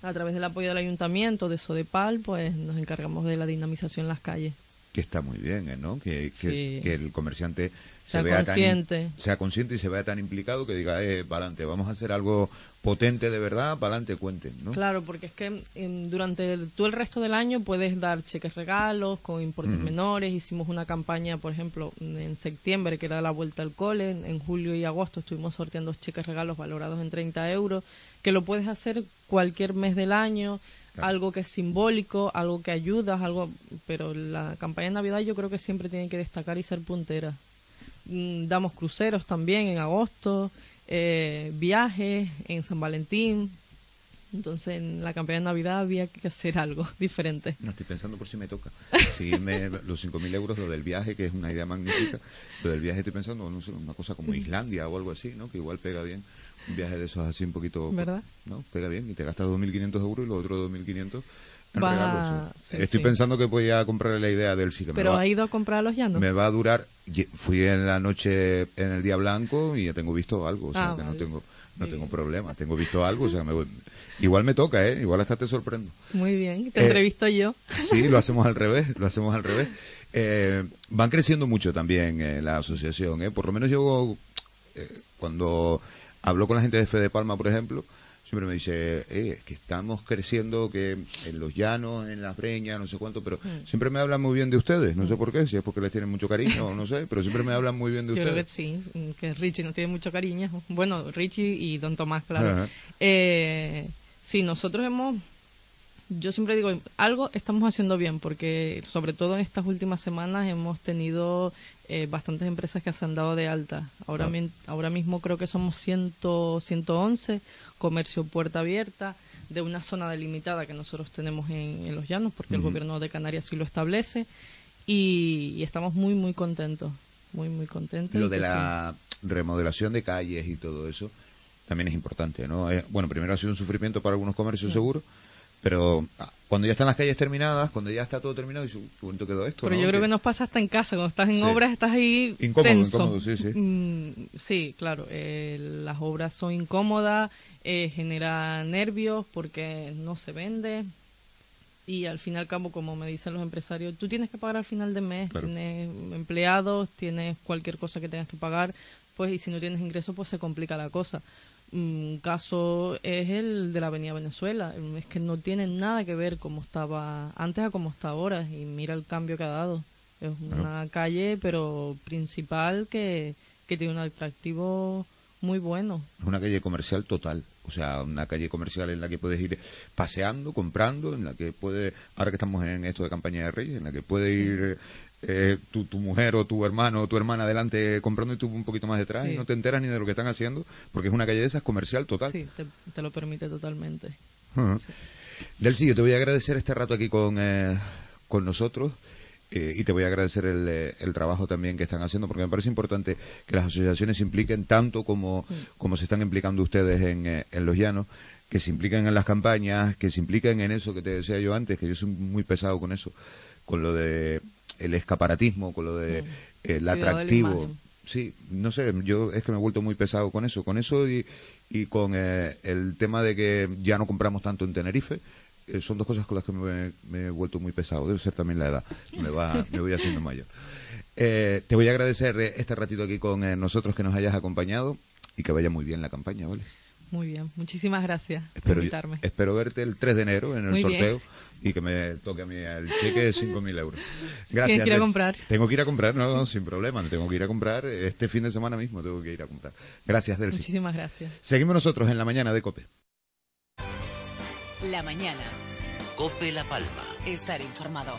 a través del apoyo del ayuntamiento, de Sodepal, pues nos encargamos de la dinamización en las calles. Que está muy bien, ¿eh? ¿no? Que, que, que el comerciante Sea se vea consciente. Tan, sea consciente y se vea tan implicado que diga, eh, para adelante, vamos a hacer algo potente de verdad, para adelante cuenten, ¿no? Claro, porque es que em, durante el- todo el resto del año puedes dar cheques regalos con importes menores. Hicimos una campaña, por ejemplo, en septiembre, que era la vuelta al cole. En, en julio y agosto estuvimos sorteando cheques regalos valorados en 30 euros, que lo puedes hacer cualquier mes del año. Algo que es simbólico, algo que ayudas, algo, pero la campaña de Navidad yo creo que siempre tiene que destacar y ser puntera. Mm, damos cruceros también en agosto, eh, viajes en San Valentín. Entonces en la campaña de Navidad había que hacer algo diferente. No estoy pensando por si me toca. Seguirme los 5.000 euros, lo del viaje, que es una idea magnífica. Lo del viaje estoy pensando, no sé, una cosa como Islandia o algo así, ¿no? Que igual pega bien. Un viaje de esos así un poquito... ¿Verdad? ¿No? Pega bien y te gastas 2.500 euros y los otros 2.500 en Va- sí, Estoy sí. pensando que voy a comprar la idea del sí que me Pero va- ha ido a comprar a los llanos. me va a durar. Fui en la noche, en el día blanco y ya tengo visto algo, o sea Ah, que no vale. tengo, no tengo problema. Tengo visto algo, o sea, me voy- igual me toca, ¿eh? Igual hasta te sorprendo. Muy bien, te Eh, entrevisto yo. Sí, lo hacemos al revés, lo hacemos al revés. Eh, van creciendo mucho también eh, la asociación, ¿eh? Por lo menos yo, eh, cuando hablo con la gente de Fede Palma, por ejemplo, siempre me dice, eh, que estamos creciendo, que en los llanos, en las breñas, no sé cuánto, pero Mm. siempre me hablan muy bien de ustedes, no sé por qué, si es porque les tienen mucho cariño o no sé, pero siempre me hablan muy bien de Yo creo que ustedes. sí, mm, que Richie nos tiene mucho cariño. Bueno, Richie y Don Tomás, claro. Eh, sí, nosotros hemos, yo siempre digo, algo estamos haciendo bien, porque sobre todo en estas últimas semanas hemos tenido eh, bastantes empresas que se han dado de alta. Ahora, Ah. min- ahora mismo creo que somos 100, 111, comercio puerta abierta, de una zona delimitada que nosotros tenemos en, en Los Llanos, porque el gobierno de Canarias sí lo establece, y, y estamos muy, muy contentos, muy, muy contentos. Lo de la remodelación de calles y todo eso también es importante, ¿no? Eh, bueno, primero ha sido un sufrimiento para algunos comercios, seguro, pero ah, cuando ya están las calles terminadas, cuando ya está todo terminado, dices, "Uy, qué bonito quedó esto, Pero ¿no? yo creo Que- nos pasa hasta en casa, cuando estás en Sí. obras estás ahí Incómodo, tenso. incómodo, sí, sí. Mm, sí, claro, eh, las obras son incómodas, eh, genera nervios porque no se vende y al fin y al cabo, como me dicen los empresarios, tú tienes que pagar al final de mes, Claro. tienes empleados, tienes cualquier cosa que tengas que pagar, pues y si no tienes ingresos, pues se complica la cosa. Un caso es el de la Avenida Venezuela, es que no tiene nada que ver como estaba antes a como está ahora y mira el cambio que ha dado. Es una calle, pero principal que, que tiene un atractivo muy bueno. Es una calle comercial total. O sea, una calle comercial en la que puedes ir paseando, comprando, en la que puede, ahora que estamos en esto de campaña de Reyes, en la que puede ir eh, tu, tu mujer o tu hermano o tu hermana adelante comprando y tú un poquito más detrás Sí. y no te enteras ni de lo que están haciendo, porque es una calle de esas comercial total. Sí, te, te lo permite totalmente. Delcy, yo te voy a agradecer este rato aquí con, eh, con nosotros eh, y te voy a agradecer el, eh, el trabajo también que están haciendo porque me parece importante que las asociaciones se impliquen tanto como, como se están implicando ustedes en, eh, en los llanos, que se impliquen en las campañas, que se impliquen en eso que te decía yo antes, que yo soy muy pesado con eso, con lo de el escaparatismo, con lo de el de la atractivo. Sí, no sé, yo es que me he vuelto muy pesado con eso, con eso y, y con eh, el tema de que ya no compramos tanto en Tenerife. eh, son dos cosas con las que me, me he vuelto muy pesado. Debe ser también la edad. Me, va, me voy haciendo mayor. Eh, te voy a agradecer eh, este ratito aquí con eh, nosotros que nos hayas acompañado y que vaya muy bien la campaña, ¿vale? Muy bien, muchísimas gracias por Espero, invitarme. espero verte el 3 de enero en el Muy bien. Y que me toque a mí el cheque de 5.000 euros. Gracias. Que ir a comprar. Tengo que ir a comprar, no, no, sin problema. Tengo que ir a comprar. Este fin de semana mismo tengo que ir a comprar. Gracias, Delcy. Muchísimas gracias. Seguimos nosotros en la mañana de COPE. La mañana. Cope La Palma. Estar informado.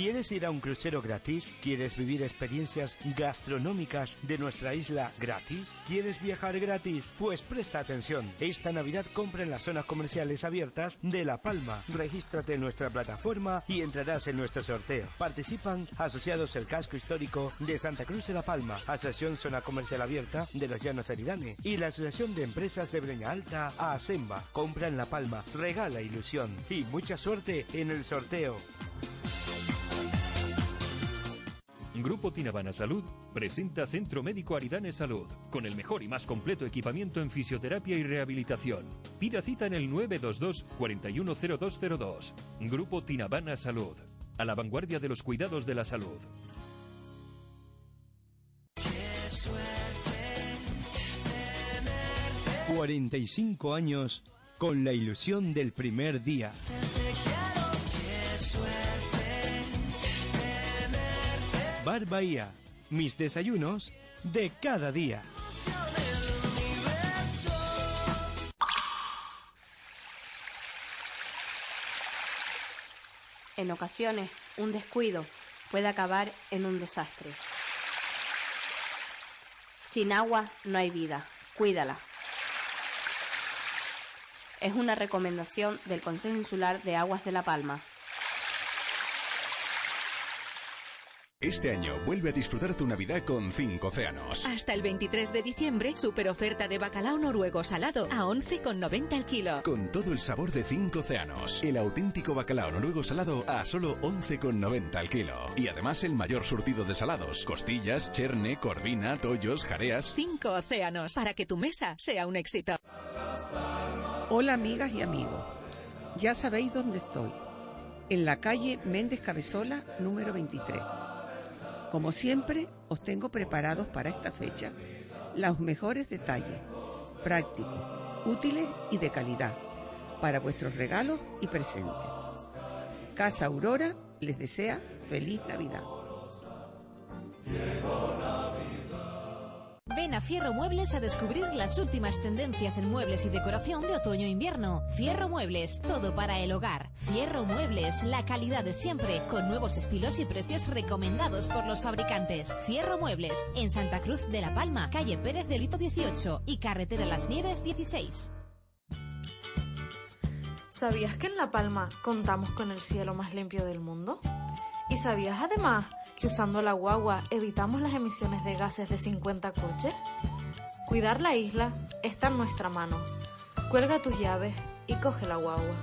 ¿Quieres ir a un crucero gratis? ¿Quieres vivir experiencias gastronómicas de nuestra isla gratis? ¿Quieres viajar gratis? Pues presta atención. Esta Navidad compra en las zonas comerciales abiertas de La Palma. Regístrate en nuestra plataforma y entrarás en nuestro sorteo. Participan asociados el casco histórico de Santa Cruz de La Palma, Asociación Zona Comercial Abierta de los Llanos Ceridane y la Asociación de Empresas de Breña Alta, ASEMBA. Compra en La Palma, regala ilusión y mucha suerte en el sorteo. Grupo Tinabana Salud presenta Centro Médico Aridane Salud, con el mejor y más completo equipamiento en fisioterapia y rehabilitación. Pida cita en el 922 410202. Grupo Tinabana Salud, a la vanguardia de los cuidados de la salud. 45 años con la ilusión del primer día. Bar Bahía, mis desayunos de cada día. En ocasiones, un descuido puede acabar en un desastre. Sin agua no hay vida. Cuídala. Es una recomendación del Consejo Insular de Aguas de La Palma. Este año vuelve a disfrutar tu Navidad con cinco océanos. Hasta el 23 de diciembre, super oferta de bacalao noruego salado a 11,90 el kilo. Con todo el sabor de cinco océanos. El auténtico bacalao noruego salado a solo 11,90 al kilo. Y además el mayor surtido de salados. Costillas, cherne, corvina, tollos, jareas. Cinco océanos para que tu mesa sea un éxito. Hola amigas y amigos. Ya sabéis dónde estoy. En la calle Méndez Cabezola, número 23. Como siempre, os tengo preparados para esta fecha los mejores detalles, prácticos, útiles y de calidad, para vuestros regalos y presentes. Casa Aurora les desea feliz Navidad. Ven a Fierro Muebles a descubrir las últimas tendencias en muebles y decoración de otoño-invierno. Fierro Muebles, todo para el hogar. Fierro Muebles, la calidad de siempre, con nuevos estilos y precios recomendados por los fabricantes. Fierro Muebles, en Santa Cruz de la Palma, calle Pérez de Lito 18 y carretera Las Nieves 16. ¿Sabías que en La Palma contamos con el cielo más limpio del mundo? ¿Y sabías además que usando la guagua evitamos las emisiones de gases de 50 coches? Cuidar la isla está en nuestra mano. Cuelga tus llaves y coge la guagua.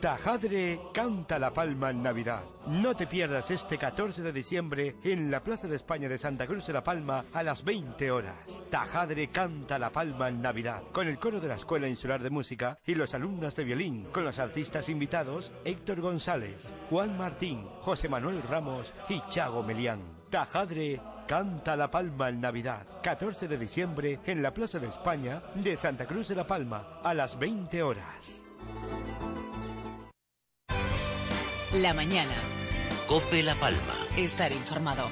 Tajadre canta la palma en Navidad. No te pierdas este 14 de diciembre en la Plaza de España de Santa Cruz de la Palma a las 20 horas. Tajadre canta la palma en Navidad con el coro de la Escuela Insular de Música y los alumnos de violín, con los artistas invitados Héctor González, Juan Martín, José Manuel Ramos y Chago Melián. Tajadre Canta la Palma en Navidad, 14 de diciembre en la Plaza de España de Santa Cruz de la Palma a las 20 horas. La mañana. Cope La Palma. Estar informado.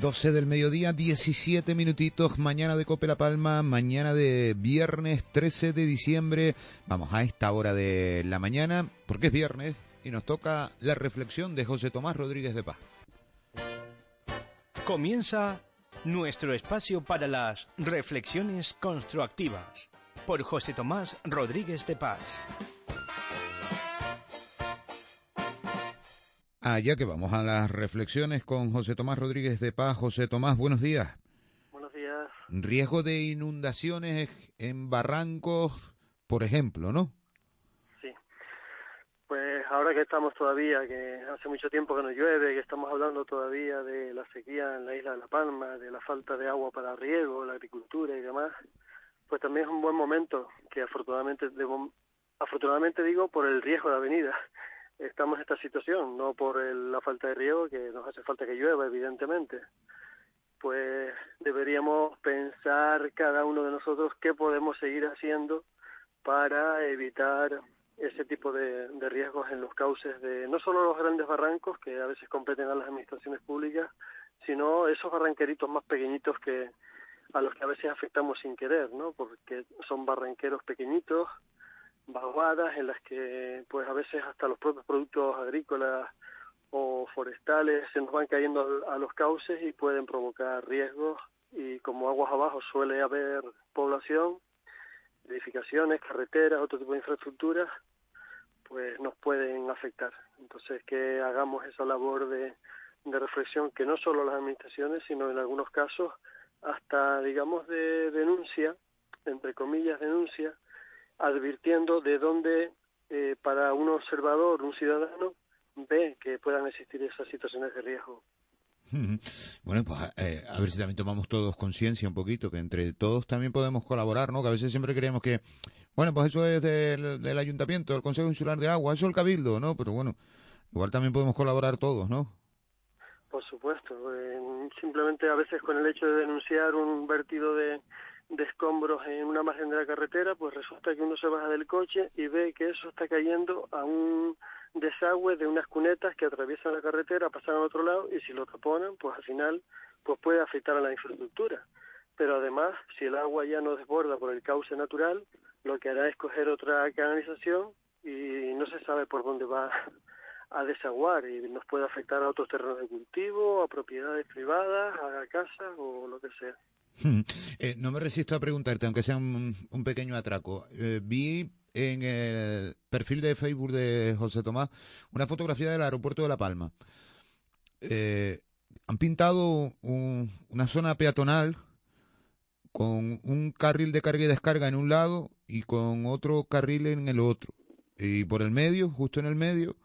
Doce del mediodía, 17 minutitos, mañana de Cope La Palma, mañana de viernes 13 de diciembre. Vamos a esta hora de la mañana, porque es viernes, y nos toca la reflexión de José Tomás Rodríguez de Paz. Comienza nuestro espacio para las reflexiones constructivas por José Tomás Rodríguez de Paz. Allá que vamos a las reflexiones con José Tomás Rodríguez de Paz. José Tomás, buenos días. Buenos días. Riesgo de inundaciones en barrancos, por ejemplo, ¿no? Pues ahora que estamos todavía, que hace mucho tiempo que no llueve, que estamos hablando todavía de la sequía en la isla de La Palma, de la falta de agua para riego, la agricultura y demás, pues también es un buen momento que afortunadamente, debo, afortunadamente digo, por el riesgo de avenida estamos en esta situación, no por el, la falta de riego, que nos hace falta que llueva, evidentemente. Pues deberíamos pensar cada uno de nosotros qué podemos seguir haciendo para evitar ese tipo de, riesgos en los cauces de no solo los grandes barrancos que a veces competen a las administraciones públicas, sino esos barranqueritos más pequeñitos que a los que a veces afectamos sin querer, ¿no? Porque son barranqueros pequeñitos, vaguadas en las que pues a veces hasta los propios productos agrícolas o forestales se nos van cayendo a los cauces y pueden provocar riesgos y como aguas abajo suele haber población, edificaciones, carreteras, otro tipo de infraestructuras, pues nos pueden afectar. Entonces que hagamos esa labor de, de reflexión que no solo las administraciones, sino en algunos casos hasta, digamos, de denuncia, entre comillas, denuncia, advirtiendo de dónde eh, para un observador, un ciudadano, ve que puedan existir esas situaciones de riesgo. Bueno, pues eh, a ver si también tomamos todos conciencia un poquito, que entre todos también podemos colaborar, ¿no? Que a veces siempre creemos que, bueno, pues eso es del, ayuntamiento, del Consejo Insular de Agua, eso es el cabildo, ¿no? Pero bueno, igual también podemos colaborar todos, ¿no? Por supuesto, eh, simplemente a veces con el hecho de denunciar un vertido de, de escombros en una margen de la carretera, pues resulta que uno se baja del coche y ve que eso está cayendo a un desagüe de unas cunetas que atraviesan la carretera, pasan al otro lado y si lo taponan, pues al final pues puede afectar a la infraestructura. Pero además, si el agua ya no desborda por el cauce natural, lo que hará es coger otra canalización y no se sabe por dónde va a desaguar y nos puede afectar a otros terrenos de cultivo, a propiedades privadas, a casas o lo que sea. Eh, no me resisto a preguntarte, aunque sea un, pequeño atraco. Eh, vi en el perfil de Facebook de José Tomás una fotografía del aeropuerto de La Palma. Eh, han pintado un, una zona peatonal con un carril de carga y descarga en un lado y con otro carril en el otro. Y por el medio, justo en el medio,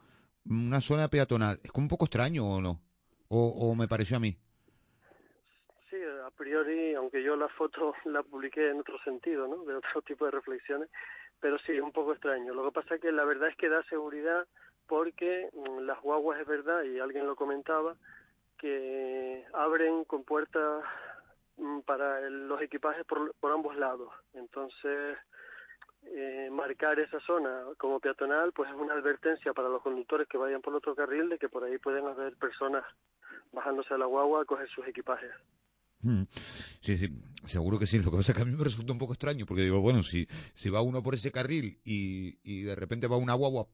una zona peatonal. ¿Es como un poco extraño o no? ¿O, o me pareció a mí? Priori, aunque yo la foto la publiqué en otro sentido, ¿no? De otro tipo de reflexiones, pero sí, un poco extraño. Lo que pasa es que la verdad es que da seguridad porque mm, las guaguas es verdad, y alguien lo comentaba, que abren con puertas mm, para los equipajes por, por ambos lados. Entonces, eh, marcar esa zona como peatonal, pues es una advertencia para los conductores que vayan por otro carril de que por ahí pueden haber personas bajándose a la guagua a coger sus equipajes. Mm. Sí, sí, seguro que sí. Lo que pasa es que a mí me resulta un poco extraño, porque digo, bueno, si, si va uno por ese carril y, y de repente va una guagua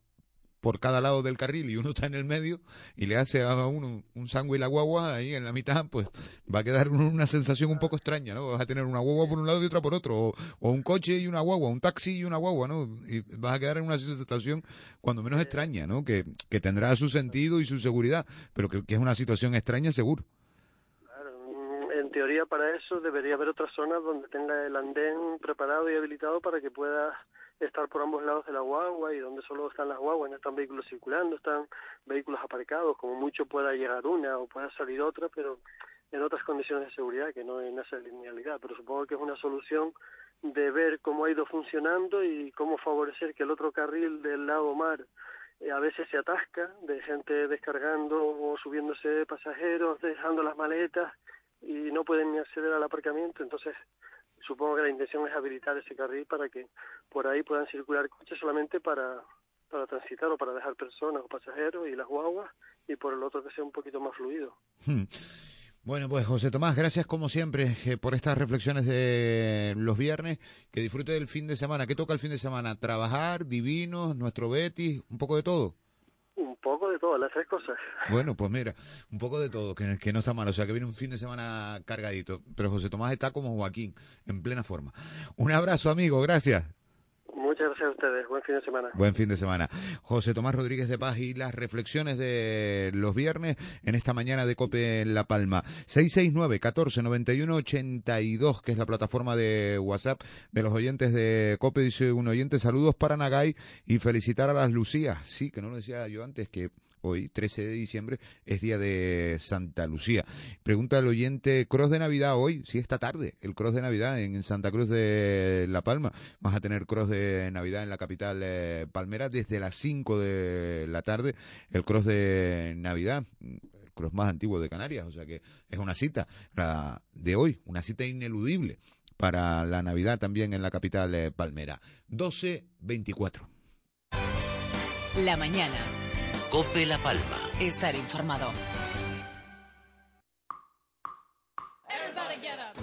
por cada lado del carril y uno está en el medio y le hace a uno un sándwich y la guagua ahí en la mitad, pues va a quedar un- una sensación un poco extraña, ¿no? Vas a tener una guagua por un lado y otra por otro, o, o un coche y una guagua, un taxi y una guagua, ¿no? Y vas a quedar en una situación cuando menos extraña, ¿no? Que, que tendrá su sentido y su seguridad, pero que, que es una situación extraña seguro. Teoría para eso debería haber otras zonas donde tenga el andén preparado y habilitado para que pueda estar por ambos lados de la guagua y donde solo están las guaguas, no están vehículos circulando, están vehículos aparcados, como mucho pueda llegar una o pueda salir otra, pero en otras condiciones de seguridad, que no en esa linealidad. Pero supongo que es una solución de ver cómo ha ido funcionando y cómo favorecer que el otro carril del lado mar eh, a veces se atasca de gente descargando o subiéndose pasajeros, dejando las maletas y no pueden ni acceder al aparcamiento. Entonces, supongo que la intención es habilitar ese carril para que por ahí puedan circular coches solamente para, para transitar o para dejar personas o pasajeros y las guaguas y por el otro que sea un poquito más fluido. Hmm. Bueno, pues José Tomás, gracias como siempre eh, por estas reflexiones de los viernes. Que disfrute del fin de semana. ¿Qué toca el fin de semana? Trabajar, divinos, nuestro Betis, un poco de todo. Todas las tres cosas. Bueno, pues mira, un poco de todo, que, que no está mal. O sea, que viene un fin de semana cargadito. Pero José Tomás está como Joaquín, en plena forma. Un abrazo, amigo, gracias. Muchas gracias a ustedes. Buen fin de semana. Buen fin de semana. José Tomás Rodríguez de Paz y las reflexiones de los viernes en esta mañana de Cope en La Palma. 669 14 91 82, que es la plataforma de WhatsApp de los oyentes de Cope. Dice un oyente, saludos para Nagay y felicitar a las Lucías. Sí, que no lo decía yo antes, que hoy, 13 de diciembre, es día de Santa Lucía. Pregunta el oyente, ¿cross de Navidad hoy? Sí, esta tarde, el cross de Navidad en Santa Cruz de La Palma. Vas a tener cross de Navidad en la capital eh, palmera desde las 5 de la tarde, el cross de Navidad. el cross más antiguo de Canarias, o sea que es una cita la de hoy, una cita ineludible para la Navidad también en la capital eh, palmera. 12.24. La mañana. Cope La Palma. Estar informado.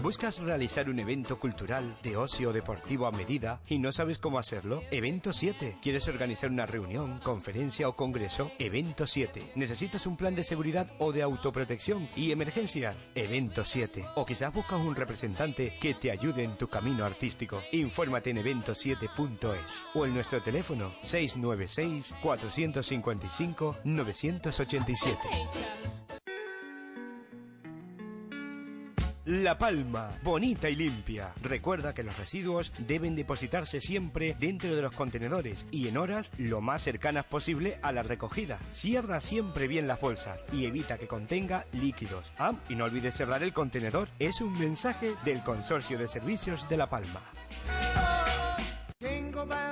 ¿Buscas realizar un evento cultural, de ocio deportivo a medida y no sabes cómo hacerlo? Evento 7. ¿Quieres organizar una reunión, conferencia o congreso? Evento 7. ¿Necesitas un plan de seguridad o de autoprotección y emergencias? Evento 7. O quizás buscas un representante que te ayude en tu camino artístico. Infórmate en evento7.es o en nuestro teléfono 696 455 987. La Palma, bonita y limpia. Recuerda que los residuos deben depositarse siempre dentro de los contenedores y en horas lo más cercanas posible a la recogida. Cierra siempre bien las bolsas y evita que contenga líquidos. Ah, y no olvides cerrar el contenedor. Es un mensaje del Consorcio de Servicios de La Palma.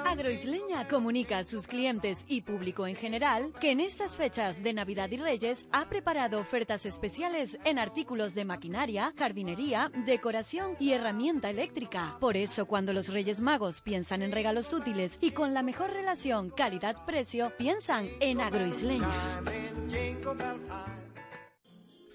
Agroisleña comunica a sus clientes y público en general que en estas fechas de Navidad y Reyes ha preparado ofertas especiales en artículos de maquinaria, jardinería, decoración y herramienta eléctrica. Por eso cuando los Reyes Magos piensan en regalos útiles y con la mejor relación calidad-precio, piensan en Agroisleña.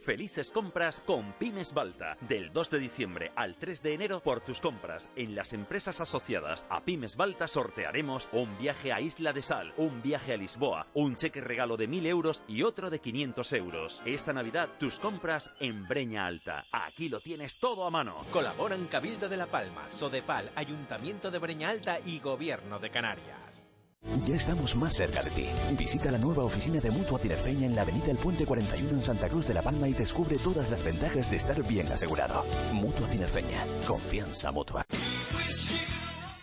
Felices compras con Pymes Balta. Del 2 de diciembre al 3 de enero, por tus compras en las empresas asociadas a Pymes Balta sortearemos un viaje a Isla de Sal, un viaje a Lisboa, un cheque regalo de 1000 euros y otro de 500 euros. Esta Navidad, tus compras en Breña Alta. Aquí lo tienes todo a mano. Colaboran Cabildo de La Palma, Sodepal, Ayuntamiento de Breña Alta y Gobierno de Canarias. Ya estamos más cerca de ti. Visita la nueva oficina de Mutua Tinerfeña en la avenida El Puente 41 en Santa Cruz de la Palma y descubre todas las ventajas de estar bien asegurado. Mutua Tinerfeña. Confianza mutua.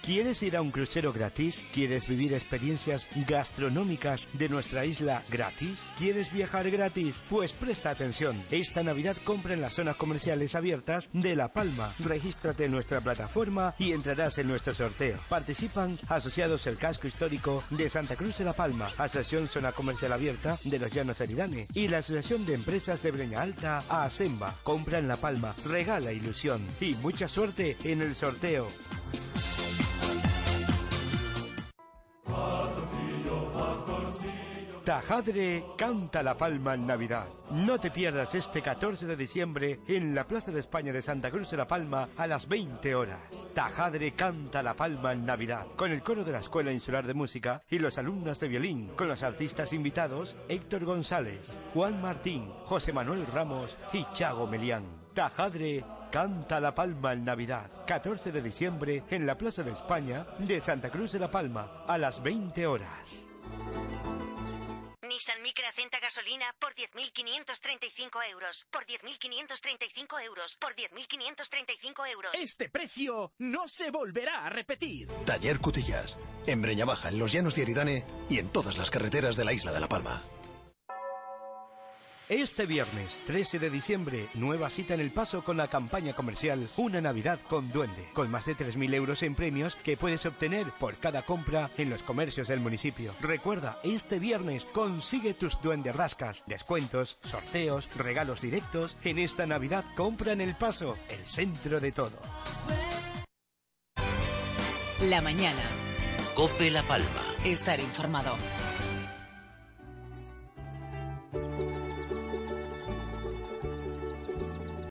¿Quieres ir a un crucero gratis? ¿Quieres vivir experiencias gastronómicas de nuestra isla gratis? ¿Quieres viajar gratis? Pues presta atención. Esta Navidad compra en las zonas comerciales abiertas de La Palma. Regístrate en nuestra plataforma y entrarás en nuestro sorteo. Participan asociados el casco histórico de Santa Cruz de La Palma, Asociación Zona Comercial Abierta de los Llanos Ceridane y la Asociación de Empresas de Breña Alta, ASEMBA. Compra en La Palma, regala ilusión y mucha suerte en el sorteo. Tajadre canta la palma en Navidad. No te pierdas este 14 de diciembre en la Plaza de España de Santa Cruz de la Palma a las 20 horas. Tajadre canta la palma en Navidad con el coro de la Escuela Insular de Música y los alumnos de violín, con los artistas invitados Héctor González, Juan Martín, José Manuel Ramos y Chago Melián. Tajadre Canta la Palma en Navidad, 14 de diciembre en la Plaza de España de Santa Cruz de la Palma a las 20 horas. Nissan Micra Centa gasolina por 10.535 euros. Por 10.535 euros. Por 10.535 euros. Este precio no se volverá a repetir. Taller Cutillas. En Breña Baja, en los llanos de Aridane y en todas las carreteras de la isla de La Palma. Este viernes 13 de diciembre, nueva cita en El Paso con la campaña comercial Una Navidad con Duende, con más de 3.000 euros en premios que puedes obtener por cada compra en los comercios del municipio. Recuerda, este viernes consigue tus duendes rascas, descuentos, sorteos, regalos directos. En esta Navidad compra en El Paso, el centro de todo. La mañana. Cope La Palma. Estar informado.